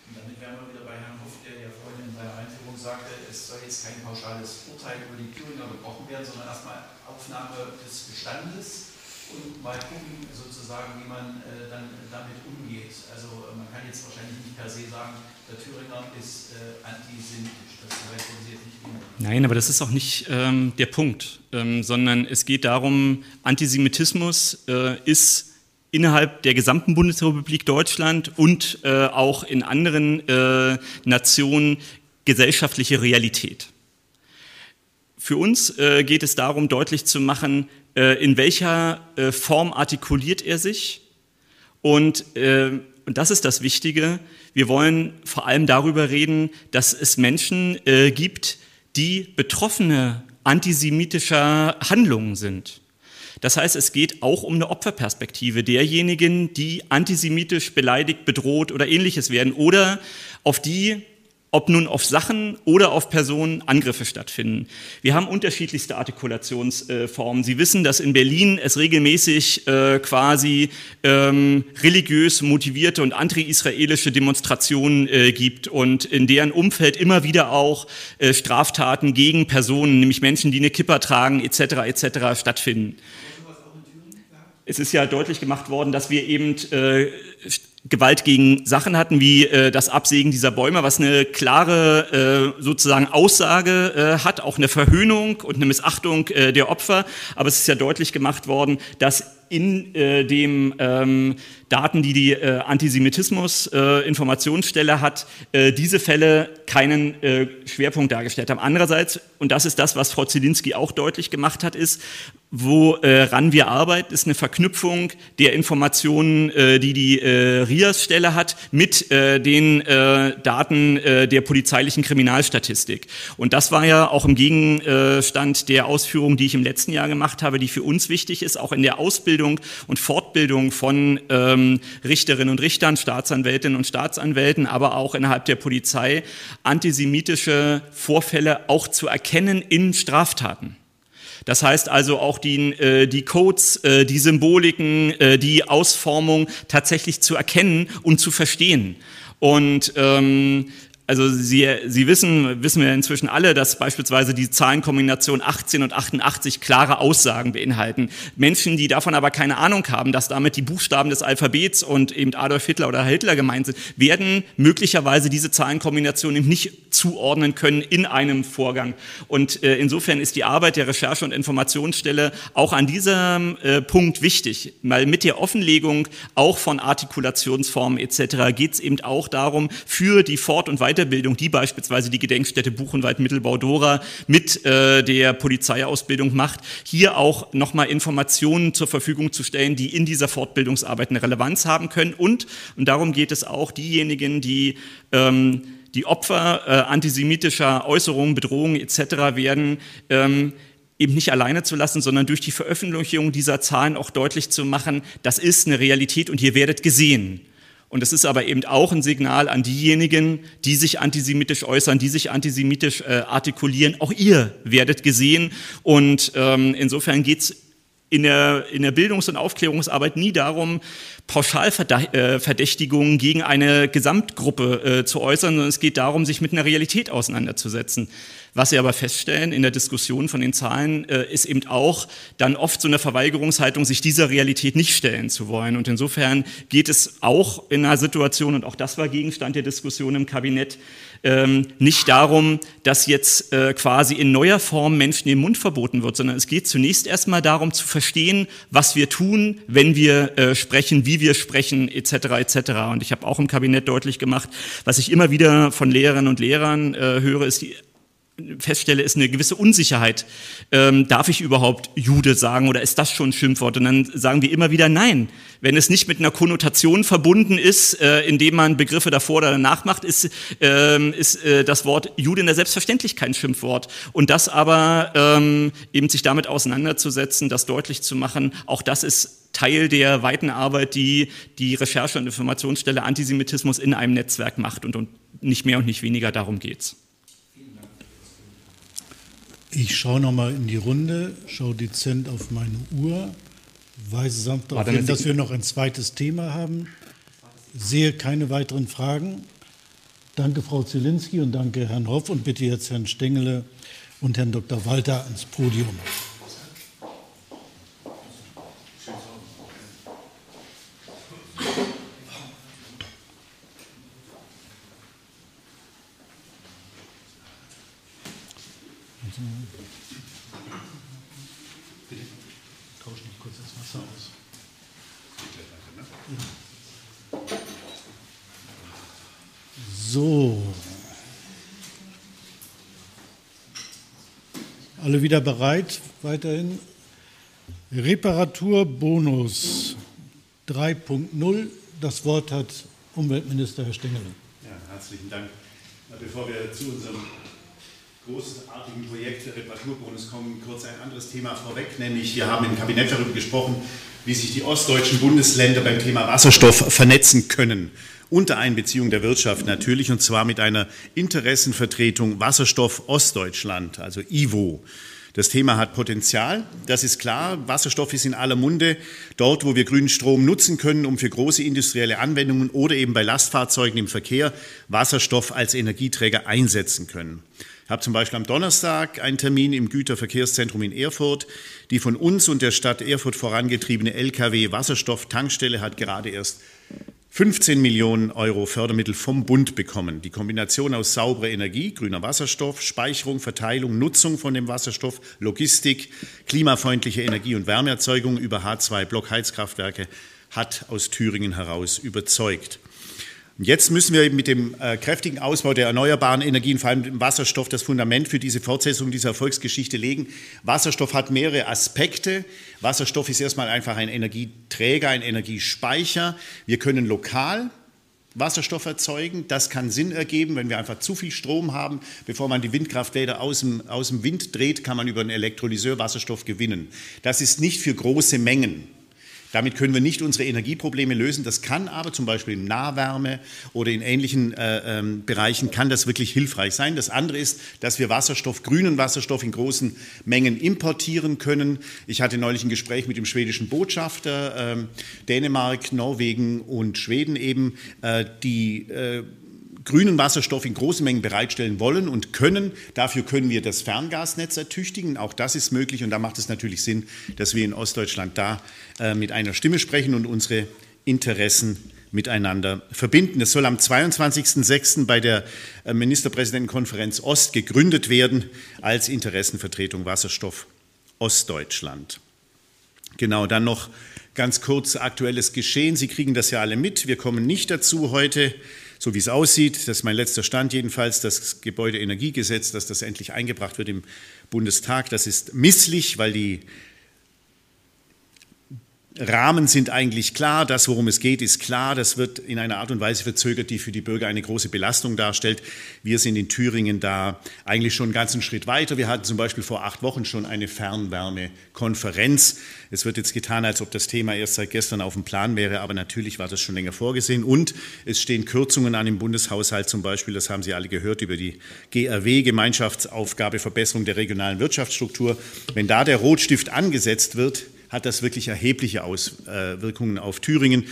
Und damit wären wir wieder bei Herrn Hoff, der ja vorhin in seiner Einführung sagte, es soll jetzt kein pauschales Urteil über die Thüringer gebrochen werden, sondern erstmal Aufnahme des Bestandes und mal gucken, sozusagen, wie man äh, dann damit umgeht. Also äh, man kann jetzt wahrscheinlich nicht per se sagen, der Thüringer ist äh, antisemitisch. Das heißt, Sie jetzt nicht Nein, aber das ist auch nicht ähm, der Punkt, ähm, sondern es geht darum, Antisemitismus äh, ist innerhalb der gesamten Bundesrepublik Deutschland und äh, auch in anderen äh, Nationen gesellschaftliche Realität. Für uns geht es darum, deutlich zu machen, äh, in welcher äh, Form artikuliert er sich. Und, äh, und das ist das Wichtige. Wir wollen vor allem darüber reden, dass es Menschen gibt, die Betroffene antisemitischer Handlungen sind. Das heißt, es geht auch um eine Opferperspektive derjenigen, die antisemitisch beleidigt, bedroht oder ähnliches werden oder auf die ob nun auf Sachen oder auf Personen Angriffe stattfinden. Wir haben unterschiedlichste Artikulationsformen. Sie wissen, dass in Berlin es regelmäßig äh, quasi ähm, religiös motivierte und anti-israelische Demonstrationen äh, gibt und in deren Umfeld immer wieder auch äh, Straftaten gegen Personen, nämlich Menschen, die eine Kippa tragen etc. etc. stattfinden. Es ist ja deutlich gemacht worden, dass wir eben äh, Gewalt gegen Sachen hatten, wie äh, das Absägen dieser Bäume, was eine klare äh, sozusagen Aussage äh, hat, auch eine Verhöhnung und eine Missachtung äh, der Opfer. Aber es ist ja deutlich gemacht worden, dass in äh, dem ähm, Daten, die die äh, Antisemitismus-Informationsstelle äh, hat, äh, diese Fälle keinen äh, Schwerpunkt dargestellt haben. Andererseits, und das ist das, was Frau Zielinski auch deutlich gemacht hat, ist, woran wir arbeiten, ist eine Verknüpfung der Informationen, äh, die die äh, RIAS-Stelle hat, mit äh, den äh, Daten äh, der polizeilichen Kriminalstatistik. Und das war ja auch im Gegenstand der Ausführungen, die ich im letzten Jahr gemacht habe, die für uns wichtig ist, auch in der Ausbildung und Fortbildung von ähm, Richterinnen und Richtern, Staatsanwältinnen und Staatsanwälten, aber auch innerhalb der Polizei, antisemitische Vorfälle auch zu erkennen in Straftaten. Das heißt also auch die, äh, die Codes, äh, die Symboliken, äh, die Ausformung tatsächlich zu erkennen und zu verstehen. Und ähm, also Sie, Sie wissen, wissen wir inzwischen alle, dass beispielsweise die Zahlenkombination 18 und 88 klare Aussagen beinhalten. Menschen, die davon aber keine Ahnung haben, dass damit die Buchstaben des Alphabets und eben Adolf Hitler oder Hitler gemeint sind, werden möglicherweise diese Zahlenkombination eben nicht zuordnen können in einem Vorgang. Und äh, insofern ist die Arbeit der Recherche- und Informationsstelle auch an diesem äh, Punkt wichtig, weil mit der Offenlegung auch von Artikulationsformen etc. geht es eben auch darum, für die Fort- und Weiter Weiterbildung, die beispielsweise die Gedenkstätte Buchenwald-Mittelbau-Dora mit äh, der Polizeiausbildung macht, hier auch nochmal Informationen zur Verfügung zu stellen, die in dieser Fortbildungsarbeit eine Relevanz haben können. Und, und darum geht es auch, diejenigen, die ähm, die Opfer äh, antisemitischer Äußerungen, Bedrohungen etc. werden, ähm, eben nicht alleine zu lassen, sondern durch die Veröffentlichung dieser Zahlen auch deutlich zu machen, das ist eine Realität und ihr werdet gesehen. Und es ist aber eben auch ein Signal an diejenigen, die sich antisemitisch äußern, die sich antisemitisch äh, artikulieren. Auch ihr werdet gesehen. Und ähm, insofern geht's in der, in der Bildungs- und Aufklärungsarbeit nie darum, Pauschalverdächtigungen gegen eine Gesamtgruppe äh, zu äußern, sondern es geht darum, sich mit einer Realität auseinanderzusetzen. Was wir aber feststellen in der Diskussion von den Zahlen, äh, ist eben auch dann oft so eine Verweigerungshaltung, sich dieser Realität nicht stellen zu wollen. Und insofern geht es auch in einer Situation, und auch das war Gegenstand der Diskussion im Kabinett, ähm, nicht darum, dass jetzt äh, quasi in neuer Form Menschen den Mund verboten wird, sondern es geht zunächst erstmal darum zu verstehen, was wir tun, wenn wir äh, sprechen, wie wir sprechen, etc. etc. Und ich habe auch im Kabinett deutlich gemacht, was ich immer wieder von Lehrerinnen und Lehrern höre, ist die feststelle, ist eine gewisse Unsicherheit. Ähm, darf ich überhaupt Jude sagen oder ist das schon ein Schimpfwort? Und dann sagen wir immer wieder nein. Wenn es nicht mit einer Konnotation verbunden ist, äh, indem man Begriffe davor oder danach macht, ist, ähm, ist äh, das Wort Jude in der Selbstverständlichkeit kein Schimpfwort. Und das aber ähm, eben sich damit auseinanderzusetzen, das deutlich zu machen, auch das ist Teil der weiten Arbeit, die die Recherche- und Informationsstelle Antisemitismus in einem Netzwerk macht. Und, und nicht mehr und nicht weniger darum geht's. Ich schaue nochmal in die Runde, schaue dezent auf meine Uhr, weise sanft darauf hin, dass wir noch ein zweites Thema haben. Sehe keine weiteren Fragen. Danke, Frau Zielinski, und danke, Herrn Hoff, und bitte jetzt Herrn Stengele und Herrn Dr. Walter ans Podium. Bitte tausch nicht kurz das Wasser aus. So. Alle wieder bereit? Weiterhin. Reparaturbonus 3.0. Das Wort hat Umweltminister Herr Stengele. Ja, herzlichen Dank. Bevor wir zu unserem großartigen Projekt Reparaturbonus kommen, kurz ein anderes Thema vorweg, nämlich wir haben im Kabinett darüber gesprochen, wie sich die ostdeutschen Bundesländer beim Thema Wasserstoff vernetzen können. Unter Einbeziehung der Wirtschaft natürlich, und zwar mit einer Interessenvertretung Wasserstoff Ostdeutschland, also IWO. Das Thema hat Potenzial, das ist klar. Wasserstoff ist in aller Munde. Dort, wo wir grünen Strom nutzen können, um für große industrielle Anwendungen oder eben bei Lastfahrzeugen im Verkehr Wasserstoff als Energieträger einsetzen können. Habe zum Beispiel am Donnerstag einen Termin im Güterverkehrszentrum in Erfurt. Die von uns und der Stadt Erfurt vorangetriebene Lkw-Wasserstoff-Tankstelle hat gerade erst 15 Millionen Euro Fördermittel vom Bund bekommen. Die Kombination aus sauberer Energie, grüner Wasserstoff, Speicherung, Verteilung, Nutzung von dem Wasserstoff, Logistik, klimafreundliche Energie- und Wärmeerzeugung über H2-Blockheizkraftwerke hat aus Thüringen heraus überzeugt. Jetzt müssen wir eben mit dem äh, kräftigen Ausbau der erneuerbaren Energien, vor allem dem Wasserstoff, das Fundament für diese Fortsetzung dieser Erfolgsgeschichte legen. Wasserstoff hat mehrere Aspekte. Wasserstoff ist erstmal einfach ein Energieträger, ein Energiespeicher. Wir können lokal Wasserstoff erzeugen. Das kann Sinn ergeben, wenn wir einfach zu viel Strom haben. Bevor man die Windkrafträder aus dem, aus dem Wind dreht, kann man über einen Elektrolyseur Wasserstoff gewinnen. Das ist nicht für große Mengen damit können wir nicht unsere Energieprobleme lösen. Das kann aber zum Beispiel in Nahwärme oder in ähnlichen äh, ähm, Bereichen kann das wirklich hilfreich sein. Das andere ist, dass wir Wasserstoff, grünen Wasserstoff in großen Mengen importieren können. Ich hatte neulich ein Gespräch mit dem schwedischen Botschafter, äh, Dänemark, Norwegen und Schweden eben, äh, die äh, grünen Wasserstoff in großen Mengen bereitstellen wollen und können. Dafür können wir das Ferngasnetz ertüchtigen. Auch das ist möglich und da macht es natürlich Sinn, dass wir in Ostdeutschland da äh, mit einer Stimme sprechen und unsere Interessen miteinander verbinden. Es soll am 22.06. bei der äh, Ministerpräsidentenkonferenz Ost gegründet werden als Interessenvertretung Wasserstoff Ostdeutschland. Genau, dann noch ganz kurz aktuelles Geschehen. Sie kriegen das ja alle mit. Wir kommen nicht dazu heute so wie es aussieht, das ist mein letzter Stand jedenfalls, das Gebäudeenergiegesetz, dass das endlich eingebracht wird im Bundestag, das ist misslich, weil die Rahmen sind eigentlich klar, das, worum es geht, ist klar. Das wird in einer Art und Weise verzögert, die für die Bürger eine große Belastung darstellt. Wir sind in Thüringen da eigentlich schon einen ganzen Schritt weiter. Wir hatten zum Beispiel vor acht Wochen schon eine Fernwärmekonferenz. Es wird jetzt getan, als ob das Thema erst seit gestern auf dem Plan wäre, aber natürlich war das schon länger vorgesehen. Und es stehen Kürzungen an im Bundeshaushalt zum Beispiel, das haben Sie alle gehört, über die GRW, Gemeinschaftsaufgabe Verbesserung der regionalen Wirtschaftsstruktur. Wenn da der Rotstift angesetzt wird, hat das wirklich erhebliche Auswirkungen auf Thüringen.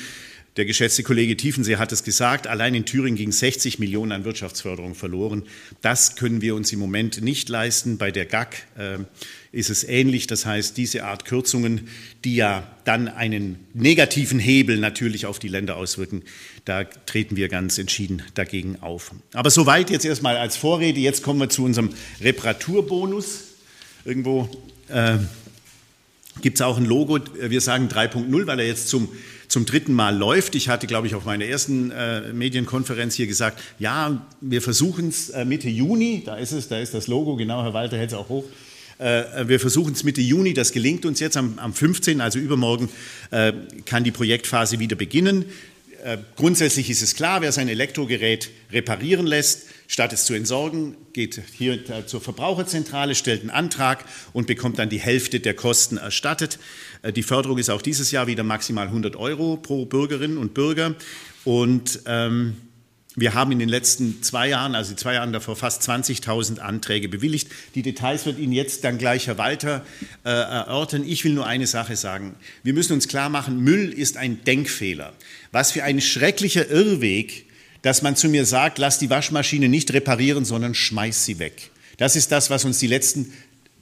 Der geschätzte Kollege Tiefensee hat es gesagt, allein in Thüringen gingen 60 Millionen an Wirtschaftsförderung verloren. Das können wir uns im Moment nicht leisten. Bei der GAG äh, ist es ähnlich. Das heißt, diese Art Kürzungen, die ja dann einen negativen Hebel natürlich auf die Länder auswirken, da treten wir ganz entschieden dagegen auf. Aber soweit jetzt erstmal als Vorrede. Jetzt kommen wir zu unserem Reparaturbonus. Irgendwo äh, gibt es auch ein Logo, wir sagen 3.0, weil er jetzt zum, zum dritten Mal läuft. Ich hatte, glaube ich, auf meiner ersten äh, Medienkonferenz hier gesagt, ja, wir versuchen es äh, Mitte Juni, da ist es, da ist das Logo, genau, Herr Walter hält es auch hoch. Äh, wir versuchen es Mitte Juni, das gelingt uns jetzt am, am 15., also übermorgen, äh, kann die Projektphase wieder beginnen. Äh, grundsätzlich ist es klar, wer sein Elektrogerät reparieren lässt, statt es zu entsorgen, geht hier zur Verbraucherzentrale, stellt einen Antrag und bekommt dann die Hälfte der Kosten erstattet. Äh, die Förderung ist auch dieses Jahr wieder maximal 100 Euro pro Bürgerin und Bürger. Und ähm, wir haben in den letzten zwei Jahren, also zwei Jahren davor, fast 20.000 Anträge bewilligt. Die Details wird Ihnen jetzt dann gleich Herr Walter äh, erörtern. Ich will nur eine Sache sagen. Wir müssen uns klar machen, Müll ist ein Denkfehler. Was für ein schrecklicher Irrweg, dass man zu mir sagt, lass die Waschmaschine nicht reparieren, sondern schmeiß sie weg. Das ist das, was uns die letzten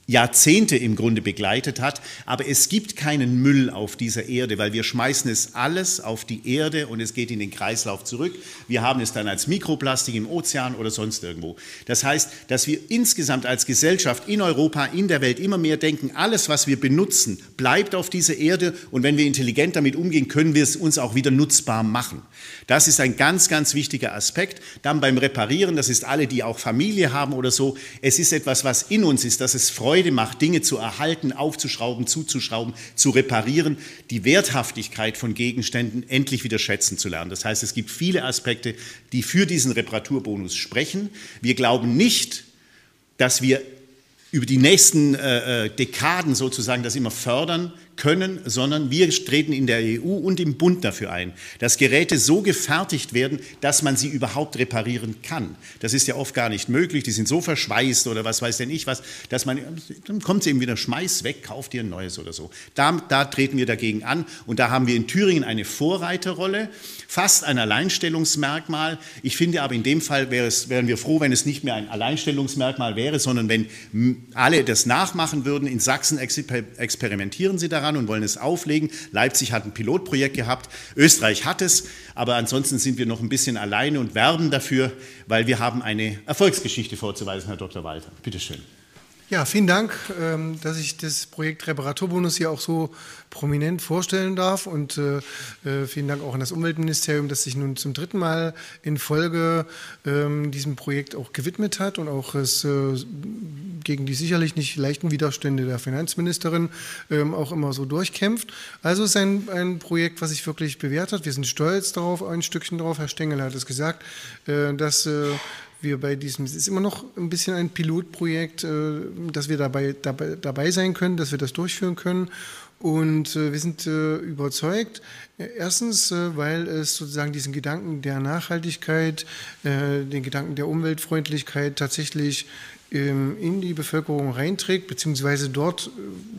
Jahrzehnte im Grunde begleitet hat. Aber es gibt keinen Müll auf dieser Erde, weil wir schmeißen es alles auf die Erde und es geht in den Kreislauf zurück. Wir haben es dann als Mikroplastik im Ozean oder sonst irgendwo. Das heißt, dass wir insgesamt als Gesellschaft in Europa, in der Welt immer mehr denken, alles, was wir benutzen, bleibt auf dieser Erde und wenn wir intelligent damit umgehen, können wir es uns auch wieder nutzbar machen. Das ist ein ganz, ganz wichtiger Aspekt. Dann beim Reparieren, das ist alle, die auch Familie haben oder so, es ist etwas, was in uns ist, dass es Freude macht, Dinge zu erhalten, aufzuschrauben, zuzuschrauben, zu reparieren, die Werthaftigkeit von Gegenständen endlich wieder schätzen zu lernen. Das heißt, es gibt viele Aspekte, die für diesen Reparaturbonus sprechen. Wir glauben nicht, dass wir über die nächsten äh, äh Dekaden sozusagen das immer fördern können, sondern wir treten in der EU und im Bund dafür ein, dass Geräte so gefertigt werden, dass man sie überhaupt reparieren kann. Das ist ja oft gar nicht möglich. Die sind so verschweißt oder was weiß denn ich was, dass man, dann kommt sie eben wieder, schmeiß weg, kauft dir ein neues oder so. Da, da treten wir dagegen an und da haben wir in Thüringen eine Vorreiterrolle, fast ein Alleinstellungsmerkmal. Ich finde aber in dem Fall es, wären wir froh, wenn es nicht mehr ein Alleinstellungsmerkmal wäre, sondern wenn alle das nachmachen würden. In Sachsen experimentieren sie daran daran und wollen es auflegen. Leipzig hat ein Pilotprojekt gehabt, Österreich hat es, aber ansonsten sind wir noch ein bisschen alleine und werben dafür, weil wir haben eine Erfolgsgeschichte vorzuweisen, Herr Dr. Walter. Bitte schön. Ja, vielen Dank, ähm, dass ich das Projekt Reparaturbonus hier auch so prominent vorstellen darf. Und äh, äh, vielen Dank auch an das Umweltministerium, das sich nun zum dritten Mal in Folge ähm, diesem Projekt auch gewidmet hat und auch es äh, gegen die sicherlich nicht leichten Widerstände der Finanzministerin ähm, auch immer so durchkämpft. Also ist ein, ein Projekt, was sich wirklich bewährt hat. Wir sind stolz darauf, ein Stückchen darauf. Herr Stengel hat es gesagt, dass wir bei diesem, es ist immer noch ein bisschen ein Pilotprojekt, äh, dass wir dabei, dabei, dabei sein können, dass wir das durchführen können. Und äh, wir sind äh, überzeugt, erstens, weil es sozusagen diesen Gedanken der Nachhaltigkeit, den Gedanken der Umweltfreundlichkeit tatsächlich in die Bevölkerung reinträgt, beziehungsweise dort,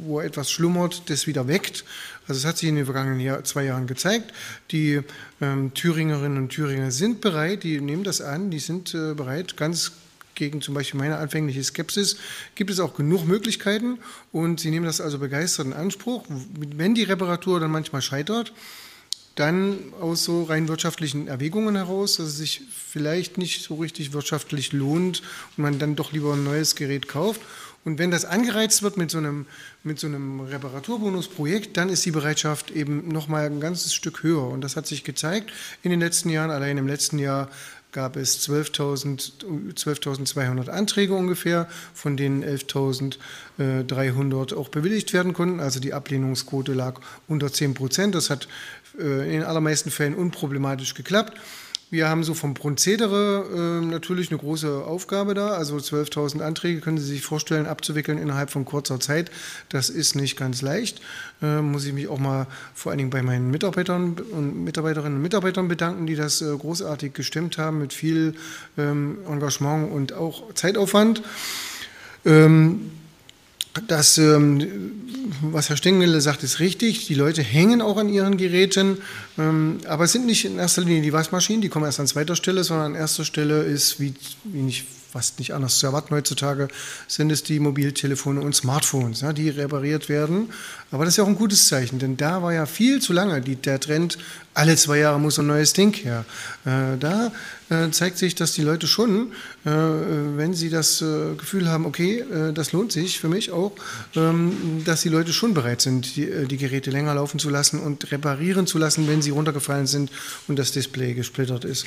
wo etwas schlummert, das wieder weckt. Also es hat sich in den vergangenen Jahr, zwei Jahren gezeigt. Die ähm, Thüringerinnen und Thüringer sind bereit, die nehmen das an, die sind äh, bereit, ganz gegen zum Beispiel meine anfängliche Skepsis, gibt es auch genug Möglichkeiten und sie nehmen das also begeistert in Anspruch. Wenn die Reparatur dann manchmal scheitert, dann aus so rein wirtschaftlichen Erwägungen heraus, dass es sich vielleicht nicht so richtig wirtschaftlich lohnt und man dann doch lieber ein neues Gerät kauft. Und wenn das angereizt wird mit so einem, mit so einem Reparaturbonusprojekt, dann ist die Bereitschaft eben nochmal ein ganzes Stück höher. Und das hat sich gezeigt in den letzten Jahren. Allein im letzten Jahr gab es 12.200 12 Anträge ungefähr, von denen 11.300 auch bewilligt werden konnten. Also die Ablehnungsquote lag unter 10 Prozent. Das hat äh, in den allermeisten Fällen unproblematisch geklappt. Wir haben so vom Prozedere äh, natürlich eine große Aufgabe da. Also 12.000 Anträge können Sie sich vorstellen, abzuwickeln innerhalb von kurzer Zeit. Das ist nicht ganz leicht. Äh, muss ich mich auch mal vor allen Dingen bei meinen Mitarbeitern und Mitarbeiterinnen und Mitarbeitern bedanken, die das äh, großartig gestemmt haben mit viel ähm, Engagement und auch Zeitaufwand. Ähm, das, ähm, was Herr Stengele sagt, ist richtig. Die Leute hängen auch an ihren Geräten, ähm, aber es sind nicht in erster Linie die Waschmaschinen, die kommen erst an zweiter Stelle, sondern an erster Stelle ist, wie, wie nicht fast nicht anders zu erwarten heutzutage, sind es die Mobiltelefone und Smartphones, ja, die repariert werden. Aber das ist ja auch ein gutes Zeichen, denn da war ja viel zu lange die, der Trend, alle zwei Jahre muss ein neues Ding her. Äh, da äh, zeigt sich, dass die Leute schon, äh, wenn sie das äh, Gefühl haben, okay, äh, das lohnt sich für mich auch, ähm, dass die Leute schon bereit sind, die, äh, die, Geräte länger laufen zu lassen und reparieren zu lassen, wenn sie runtergefallen sind und das Display gesplittert ist.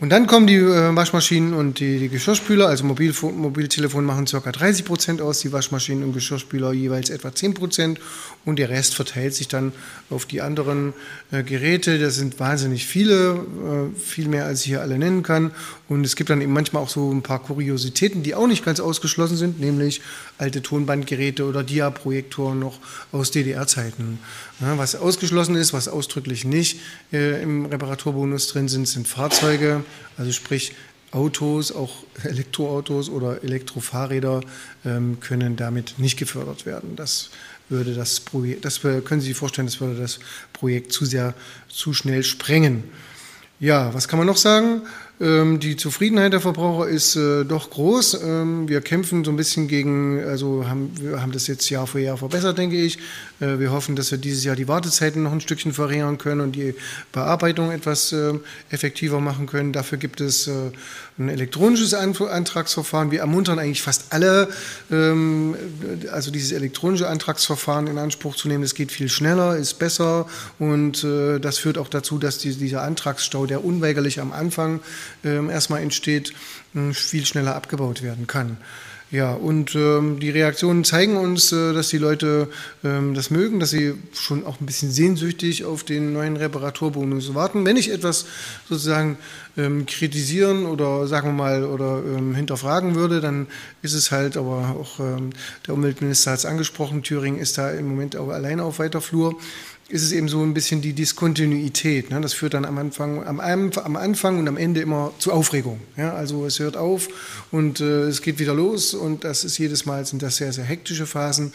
Und dann kommen die äh, Waschmaschinen und die, die Geschirrspüler, also Mobil, Mobiltelefon machen ca. 30 Prozent aus, die Waschmaschinen und Geschirrspüler jeweils etwa 10 Prozent und der Rest verteilt sich dann auf die anderen äh, Geräte. Das sind wahnsinnig viele, äh, viel mehr als ich hier alle nennen kann. Und es gibt dann eben manchmal auch so ein paar Kuriositäten, die auch nicht ganz ausgeschlossen sind, nämlich alte Tonbandgeräte oder Dia-Projektoren noch aus DDR-Zeiten. Was ausgeschlossen ist, was ausdrücklich nicht äh, im Reparaturbonus drin sind, sind Fahrzeuge, also sprich Autos, auch Elektroautos oder Elektrofahrräder ähm, können damit nicht gefördert werden. Das würde das Projekt, das können Sie sich vorstellen, das würde das Projekt zu sehr, zu schnell sprengen. Ja, was kann man noch sagen? Ähm, die Zufriedenheit der Verbraucher ist äh, doch groß. Ähm, wir kämpfen so ein bisschen gegen, also haben, wir haben das jetzt Jahr für Jahr verbessert, denke ich. Äh, wir hoffen, dass wir dieses Jahr die Wartezeiten noch ein Stückchen verringern können und die Bearbeitung etwas äh, effektiver machen können. Dafür gibt es ein elektronisches Antragsverfahren. Wir ermuntern eigentlich fast alle, ähm, also dieses elektronische Antragsverfahren in Anspruch zu nehmen. Es geht viel schneller, ist besser und das führt auch dazu, dass dieser Antragsstau, der unweigerlich am Anfang erstmal entsteht, äh, viel schneller abgebaut werden kann. Ja, und ähm, die Reaktionen zeigen uns, äh, dass die Leute ähm, das mögen, dass sie schon auch ein bisschen sehnsüchtig auf den neuen Reparaturbonus warten. Wenn ich etwas sozusagen ähm, kritisieren oder sagen wir mal oder ähm, hinterfragen würde, dann ist es halt, aber auch ähm, der Umweltminister hat es angesprochen, Thüringen ist da im Moment auch alleine auf weiter Flur ist es eben so ein bisschen die Diskontinuität. Ne? Das führt dann am Anfang, am, am, Anfang und am Ende immer zu Aufregung. Ja? Also es hört auf und äh, es geht wieder los und das ist jedes Mal sind das sehr, sehr hektische Phasen.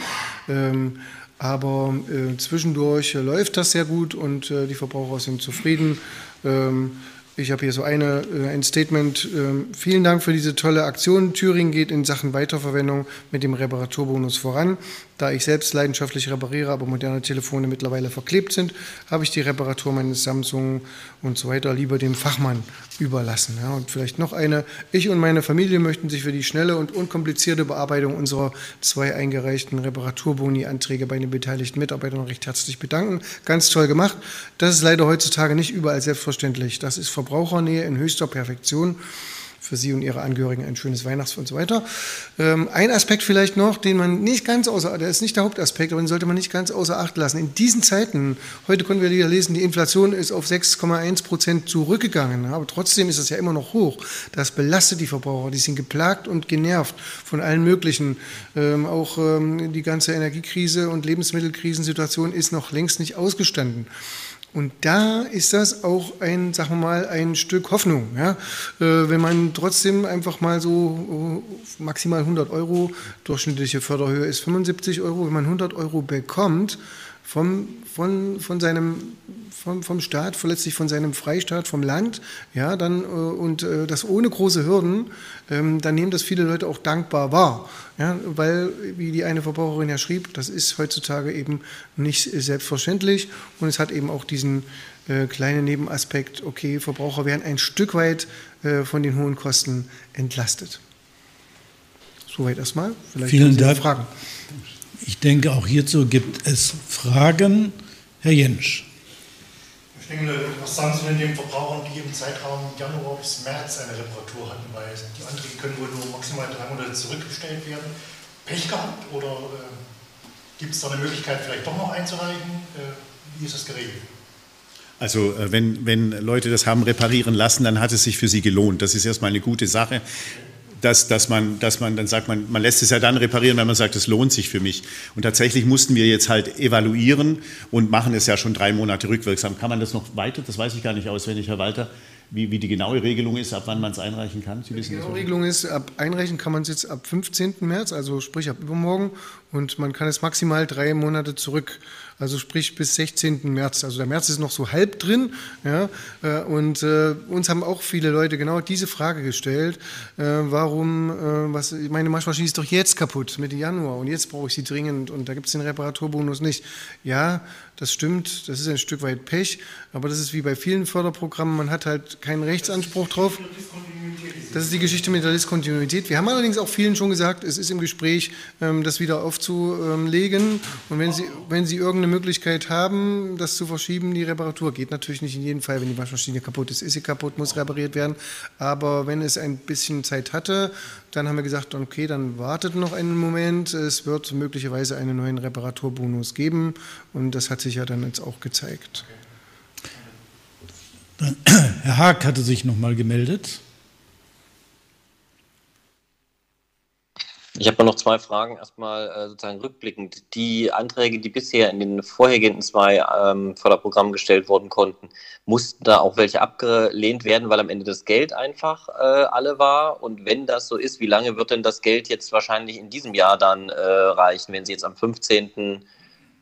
Ähm, aber äh, zwischendurch äh, läuft das sehr gut und äh, die Verbraucher sind zufrieden. Ähm, ich habe hier so eine, äh, ein Statement. Ähm, vielen Dank für diese tolle Aktion. Thüringen geht in Sachen Weiterverwendung mit dem Reparaturbonus voran. Da ich selbst leidenschaftlich repariere, aber moderne Telefone mittlerweile verklebt sind, habe ich die Reparatur meines Samsung und so weiter lieber dem Fachmann überlassen. Ja, und vielleicht noch eine. Ich und meine Familie möchten sich für die schnelle und unkomplizierte Bearbeitung unserer zwei eingereichten Reparaturboni-Anträge bei den beteiligten Mitarbeitern recht herzlich bedanken. Ganz toll gemacht. Das ist leider heutzutage nicht überall selbstverständlich. Das ist Verbrauchernähe in höchster Perfektion für Sie und Ihre Angehörigen ein schönes Weihnachts- und so weiter. Ähm, ein Aspekt vielleicht noch, den man nicht ganz außer, der ist nicht der Hauptaspekt, aber den sollte man nicht ganz außer Acht lassen. In diesen Zeiten, heute konnten wir wieder lesen, die Inflation ist auf 6,1 Prozent zurückgegangen, aber trotzdem ist es ja immer noch hoch. Das belastet die Verbraucher, die sind geplagt und genervt von allen möglichen. Ähm, auch ähm, die ganze Energiekrise und Lebensmittelkrisensituation ist noch längst nicht ausgestanden. Und da ist das auch ein, sagen wir mal, ein Stück Hoffnung. Ja? Äh, wenn man trotzdem einfach mal so äh, maximal 100 Euro, durchschnittliche Förderhöhe ist 75 Euro, wenn man 100 Euro bekommt vom, von, von seinem vom, vom Staat, letztlich von seinem Freistaat, vom Land, ja, dann, äh, und äh, das ohne große Hürden, ähm, dann nehmen das viele Leute auch dankbar wahr. Ja, weil, wie die eine Verbraucherin ja schrieb, das ist heutzutage eben nicht selbstverständlich und es hat eben auch diesen äh, kleinen Nebenaspekt, okay, Verbraucher werden ein Stück weit äh, von den hohen Kosten entlastet. Soweit erstmal. Vielleicht Vielen Dank. Fragen. Ich denke, auch hierzu gibt es Fragen. Herr Jentsch. Stengel, was sagen Sie denn den Verbrauchern, die im Zeitraum Januar bis März eine Reparatur hatten? Weil die Anträge können wohl nur maximal drei Monate zurückgestellt werden. Pech gehabt oder äh, gibt es da eine Möglichkeit, vielleicht doch noch einzureichen? Äh, wie ist das geregelt? Also äh, wenn, wenn Leute das haben reparieren lassen, dann hat es sich für sie gelohnt. Das ist erstmal eine gute Sache dass, dass, man, dass man dann sagt, man, man lässt es ja dann reparieren, wenn man sagt, es lohnt sich für mich. Und tatsächlich mussten wir jetzt halt evaluieren und machen es ja schon drei Monate rückwirksam. Kann man das noch weiter? Das weiß ich gar nicht auswendig, Herr Walter. Wie, wie die genaue Regelung ist, ab wann man es einreichen kann? Sie wissen die genaue Regelung ist, ab einreichen kann man es jetzt ab 15. März, also sprich ab übermorgen. Und man kann es maximal drei Monate zurück also sprich bis 16. März. Also der März ist noch so halb drin. Ja, äh, und äh, uns haben auch viele Leute genau diese Frage gestellt, äh, warum, äh, was, meine Waschmaschine ist doch jetzt kaputt, Mitte Januar und jetzt brauche ich sie dringend und da gibt es den Reparaturbonus nicht. Ja, das stimmt, das ist ein Stück weit Pech, aber das ist wie bei vielen Förderprogrammen, man hat halt keinen Rechtsanspruch drauf. Das ist die Geschichte mit der Diskontinuität. Wir haben allerdings auch vielen schon gesagt, es ist im Gespräch, ähm, das wieder aufzulegen. Und wenn Sie, wenn Sie irgendeine Möglichkeit haben, das zu verschieben, die Reparatur geht natürlich nicht in jedem Fall, wenn die Waschmaschine kaputt ist, ist sie kaputt, muss repariert werden. Aber wenn es ein bisschen Zeit hatte, dann haben wir gesagt, okay, dann wartet noch einen Moment. Es wird möglicherweise einen neuen Reparaturbonus geben. Und das hat sich ja dann jetzt auch gezeigt. Herr Haag hatte sich noch mal gemeldet. Ich habe noch zwei Fragen. Erstmal äh, sozusagen rückblickend. Die Anträge, die bisher in den vorhergehenden zwei ähm, Förderprogrammen gestellt worden konnten, mussten da auch welche abgelehnt werden, weil am Ende das Geld einfach äh, alle war? Und wenn das so ist, wie lange wird denn das Geld jetzt wahrscheinlich in diesem Jahr dann äh, reichen, wenn Sie jetzt am 15.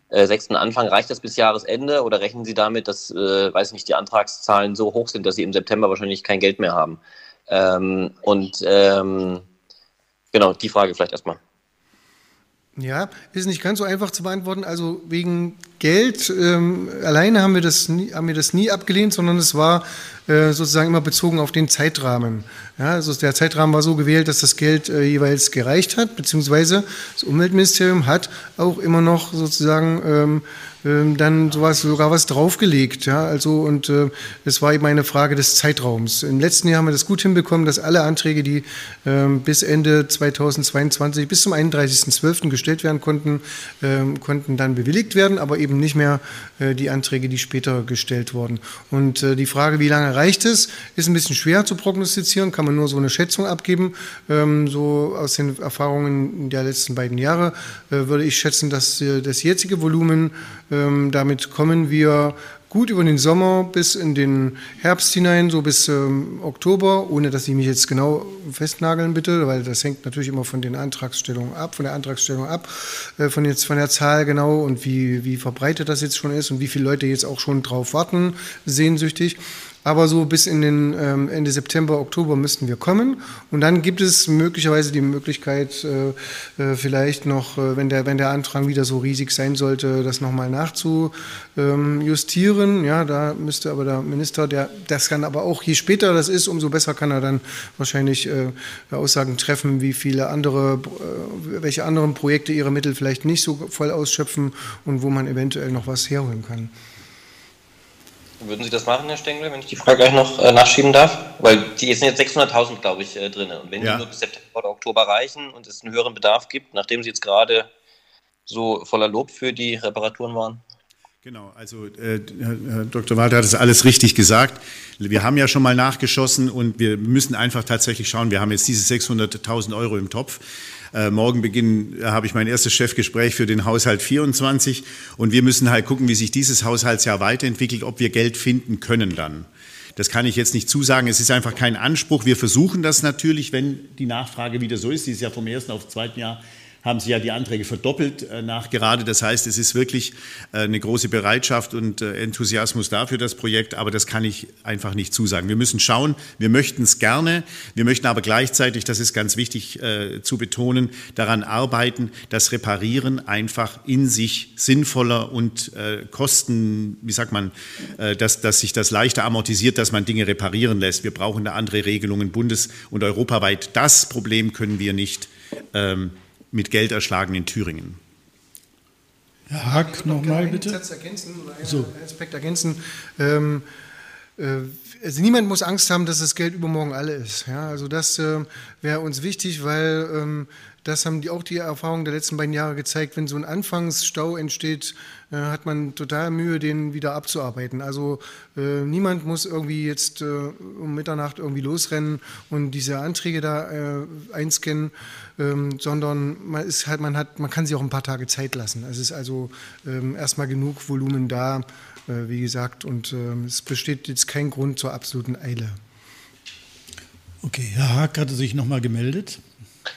Äh, 6. Anfang, reicht das bis Jahresende oder rechnen Sie damit, dass, äh, weiß nicht, die Antragszahlen so hoch sind, dass Sie im September wahrscheinlich kein Geld mehr haben? Ähm, und ähm, Genau, die Frage vielleicht erstmal. Ja, ist nicht ganz so einfach zu beantworten. Also wegen Geld ähm, alleine haben wir, das nie, haben wir das nie abgelehnt, sondern es war äh, sozusagen immer bezogen auf den Zeitrahmen. Ja, also der Zeitrahmen war so gewählt, dass das Geld äh, jeweils gereicht hat, beziehungsweise das Umweltministerium hat auch immer noch sozusagen ähm, ähm, dann sowas, sogar was draufgelegt. Ja, also und äh, es war eben eine Frage des Zeitraums. Im letzten Jahr haben wir das gut hinbekommen, dass alle Anträge, die ähm, bis Ende 2022, bis zum 31.12. gestellt werden konnten, ähm, konnten dann bewilligt werden, aber eben nicht mehr äh, die Anträge, die später gestellt wurden. Und äh, die Frage, wie lange reicht es, ist ein bisschen schwer zu prognostizieren, kann man nur so eine Schätzung abgeben. Ähm, so aus den Erfahrungen der letzten beiden Jahre äh, würde ich schätzen, dass äh, das jetzige Volumen ähm, damit kommen wir gut über den Sommer bis in den Herbst hinein, so bis ähm, Oktober, ohne dass Sie mich jetzt genau festnageln bitte, weil das hängt natürlich immer von den Antragsstellungen ab, von der Antragsstellung ab, äh, von jetzt von der Zahl genau und wie, wie verbreitet das jetzt schon ist und wie viele Leute jetzt auch schon drauf warten, sehnsüchtig. Aber so bis in den ähm, Ende September, Oktober müssten wir kommen. Und dann gibt es möglicherweise die Möglichkeit, äh, äh, vielleicht noch, äh, wenn, der, wenn der Antrag wieder so riesig sein sollte, das nochmal nachzujustieren. Ja, da müsste aber der Minister, der das kann aber auch, je später das ist, umso besser kann er dann wahrscheinlich äh, Aussagen treffen, wie viele andere, äh, welche anderen Projekte ihre Mittel vielleicht nicht so voll ausschöpfen und wo man eventuell noch was herholen kann. Würden Sie das machen, Herr Stengel, wenn ich die Frage gleich noch äh, nachschieben darf? Weil die sind jetzt 600.000, glaube ich, äh, drin. Und wenn ja. die nur bis September oder Oktober reichen und es einen höheren Bedarf gibt, nachdem Sie jetzt gerade so voller Lob für die Reparaturen waren? Genau, also äh, Herr Dr. Walter hat es alles richtig gesagt. Wir haben ja schon mal nachgeschossen und wir müssen einfach tatsächlich schauen, wir haben jetzt diese 600.000 Euro im Topf. Äh, morgen beginnen, äh, habe ich mein erstes Chefgespräch für den Haushalt 24 und wir müssen halt gucken, wie sich dieses Haushaltsjahr weiterentwickelt, ob wir Geld finden können dann. Das kann ich jetzt nicht zusagen. Es ist einfach kein Anspruch. Wir versuchen das natürlich, wenn die Nachfrage wieder so ist. Die ist ja vom ersten auf zweiten Jahr haben Sie ja die Anträge verdoppelt äh, nachgerade. Das heißt, es ist wirklich äh, eine große Bereitschaft und äh, Enthusiasmus da für das Projekt, aber das kann ich einfach nicht zusagen. Wir müssen schauen, wir möchten es gerne, wir möchten aber gleichzeitig, das ist ganz wichtig äh, zu betonen, daran arbeiten, dass Reparieren einfach in sich sinnvoller und äh, Kosten, wie sagt man, äh, dass, dass sich das leichter amortisiert, dass man Dinge reparieren lässt. Wir brauchen da andere Regelungen bundes- und europaweit. Das Problem können wir nicht ähm, mit Geld erschlagen in Thüringen. Herr Hack, nochmal bitte. Satz ergänzen oder einen so. Aspekt ergänzen. Ähm, äh, also niemand muss Angst haben, dass das Geld übermorgen alle ist. Ja, also das äh, wäre uns wichtig, weil ähm, das haben die, auch die Erfahrungen der letzten beiden Jahre gezeigt. Wenn so ein Anfangsstau entsteht, äh, hat man total Mühe, den wieder abzuarbeiten. Also äh, niemand muss irgendwie jetzt äh, um Mitternacht irgendwie losrennen und diese Anträge da äh, einscannen, ähm, sondern man ist halt, man hat, man kann sich auch ein paar Tage Zeit lassen. Es ist also ähm, erstmal genug Volumen da, äh, wie gesagt, und ähm, es besteht jetzt kein Grund zur absoluten Eile. Okay, Herr Haag hatte sich nochmal gemeldet.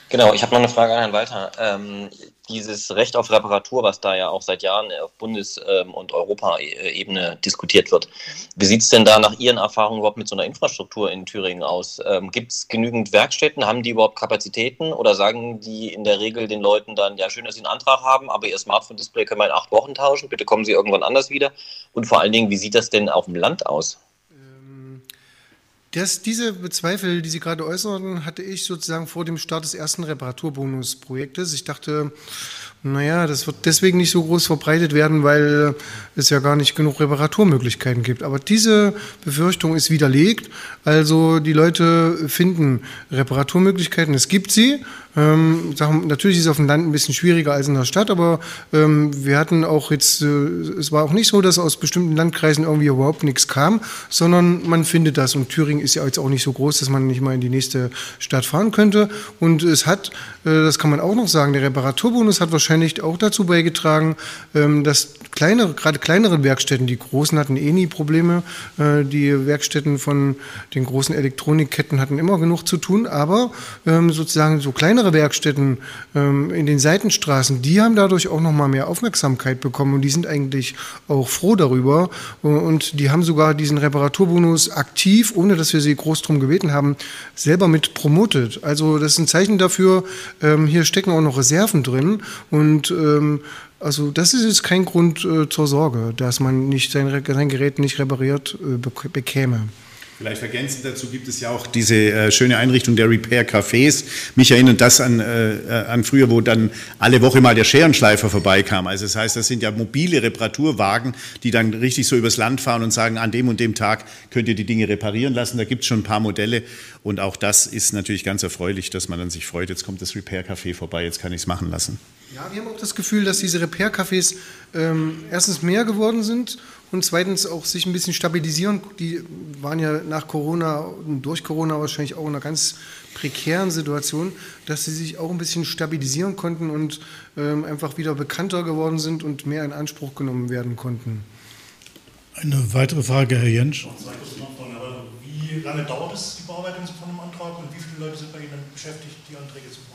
Genau, ich habe noch eine Frage an Herrn Walter. Ähm, dieses Recht auf Reparatur, was da ja auch seit Jahren auf Bundes- ähm, und Europaebene diskutiert wird, wie sieht es denn da nach Ihren Erfahrungen überhaupt mit so einer Infrastruktur in Thüringen aus? Ähm, Gibt es genügend Werkstätten? Haben die überhaupt Kapazitäten? Oder sagen die in der Regel den Leuten dann, ja, schön, dass sie einen Antrag haben, aber ihr Smartphone-Display können wir in acht Wochen tauschen, bitte kommen Sie irgendwann anders wieder? Und vor allen Dingen, wie sieht das denn auf dem Land aus? Das, diese Bezweifel, die Sie gerade äußerten, hatte ich sozusagen vor dem Start des ersten Reparaturbonusprojektes. Ich dachte, naja, das wird deswegen nicht so groß verbreitet werden, weil es ja gar nicht genug Reparaturmöglichkeiten gibt. Aber diese Befürchtung ist widerlegt. Also die Leute finden Reparaturmöglichkeiten, es gibt sie. Ähm, natürlich ist es auf dem Land ein bisschen schwieriger als in der Stadt, aber ähm, wir hatten auch jetzt, äh, es war auch nicht so, dass aus bestimmten Landkreisen irgendwie überhaupt nichts kam, sondern man findet das. Und Thüringen ist ja jetzt auch nicht so groß, dass man nicht mal in die nächste Stadt fahren könnte. Und es hat, äh, das kann man auch noch sagen, der Reparaturbonus hat wahrscheinlich auch dazu beigetragen, ähm, dass kleinere, gerade kleinere Werkstätten, die großen hatten eh nie Probleme. Äh, die Werkstätten von den großen Elektronikketten hatten immer genug zu tun, aber ähm, sozusagen so kleinere kleinere Werkstätten ähm, in den Seitenstraßen, die haben dadurch auch noch mal mehr Aufmerksamkeit bekommen und die sind eigentlich auch froh darüber und die haben sogar diesen Reparaturbonus aktiv, ohne dass wir sie groß drum gebeten haben, selber mit promotet. Also das ist ein Zeichen dafür, ähm, hier stecken auch noch Reserven drin und ähm, also das ist jetzt kein Grund äh, zur Sorge, dass man nicht sein, sein Gerät nicht repariert äh, bekäme. Vielleicht ergänzend dazu gibt es ja auch diese äh, schöne Einrichtung der Repair-Cafés. Mich erinnert das an, äh, an früher, wo dann alle Woche mal der Scherenschleifer vorbeikam. Also das heißt, das sind ja mobile Reparaturwagen, die dann richtig so übers Land fahren und sagen, an dem und dem Tag könnt ihr die Dinge reparieren lassen. Da gibt es schon ein paar Modelle und auch das ist natürlich ganz erfreulich, dass man dann sich freut, jetzt kommt das Repair-Café vorbei, jetzt kann ich es machen lassen. Ja, wir haben auch das Gefühl, dass diese Repair-Cafés ähm, erstens mehr geworden sind und zweitens auch sich ein bisschen stabilisieren. Die waren ja nach Corona und durch Corona wahrscheinlich auch in einer ganz prekären Situation, dass sie sich auch ein bisschen stabilisieren konnten und ähm, einfach wieder bekannter geworden sind und mehr in Anspruch genommen werden konnten. Eine weitere Frage, Herr Jentsch. Wie lange dauert es, die Bearbeitung von einem Antrag und wie viele Leute sind bei Ihnen beschäftigt, die Anträge zu bearbeiten?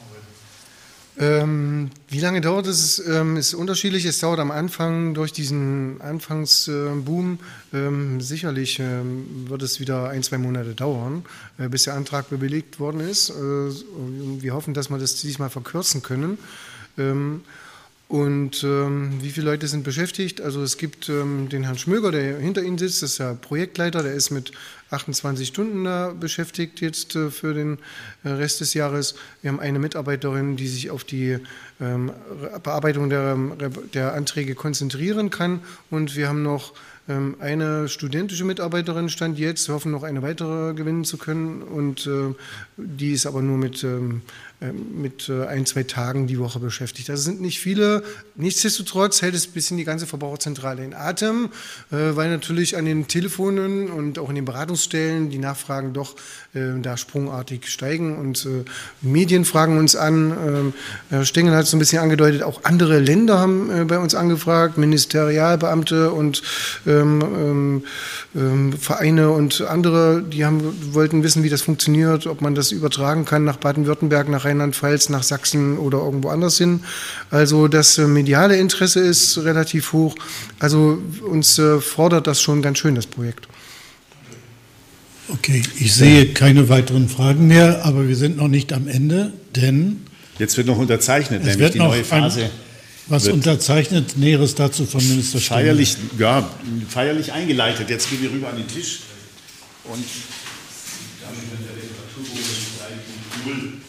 Ähm, wie lange dauert es? Ähm, ist unterschiedlich. Es dauert am Anfang durch diesen Anfangsboom. Ähm, sicherlich ähm, wird es wieder ein, zwei Monate dauern, äh, bis der Antrag bewilligt worden ist. Äh, wir hoffen, dass wir das diesmal verkürzen können. Ähm, und ähm, wie viele Leute sind beschäftigt? Also es gibt ähm, den Herrn Schmöger, der hinter Ihnen sitzt, das ist der Projektleiter, der ist mit 28 Stunden da beschäftigt jetzt äh, für den äh, Rest des Jahres. Wir haben eine Mitarbeiterin, die sich auf die ähm, Bearbeitung der, der Anträge konzentrieren kann. Und wir haben noch ähm, eine studentische Mitarbeiterin stand jetzt, hoffen noch eine weitere gewinnen zu können und äh, die ist aber nur mit ähm, ähm, mit äh, ein, zwei Tagen die Woche beschäftigt. Das sind nicht viele. Nichtsdestotrotz hält es ein bisschen die ganze Verbraucherzentrale in Atem, äh, weil natürlich an den Telefonen und auch in den Beratungsstellen die Nachfragen doch äh, da sprungartig steigen und Medien fragen uns an. Ähm, Herr Stengel hat es so ein bisschen angedeutet, auch andere Länder haben bei uns angefragt, Ministerialbeamte und ähm, Vereine und andere, die haben, wollten wissen, wie das funktioniert, ob man das übertragen kann nach Baden-Württemberg, nach Rheinland-Pfalz, nach Sachsen oder irgendwo anders hin. Also das äh, mediale Interesse ist relativ hoch. Also uns äh, fordert das schon ganz schön, das Projekt. Okay, ich sehe keine weiteren Fragen mehr, aber wir sind noch nicht am Ende, denn. Jetzt wird noch unterzeichnet, nämlich die neue Phase. Ein, was unterzeichnet? Näheres dazu vom Minister Stengel. Feierlich, ja, feierlich eingeleitet. Jetzt gehen wir rüber an den Tisch und damit wird der Literaturbuch null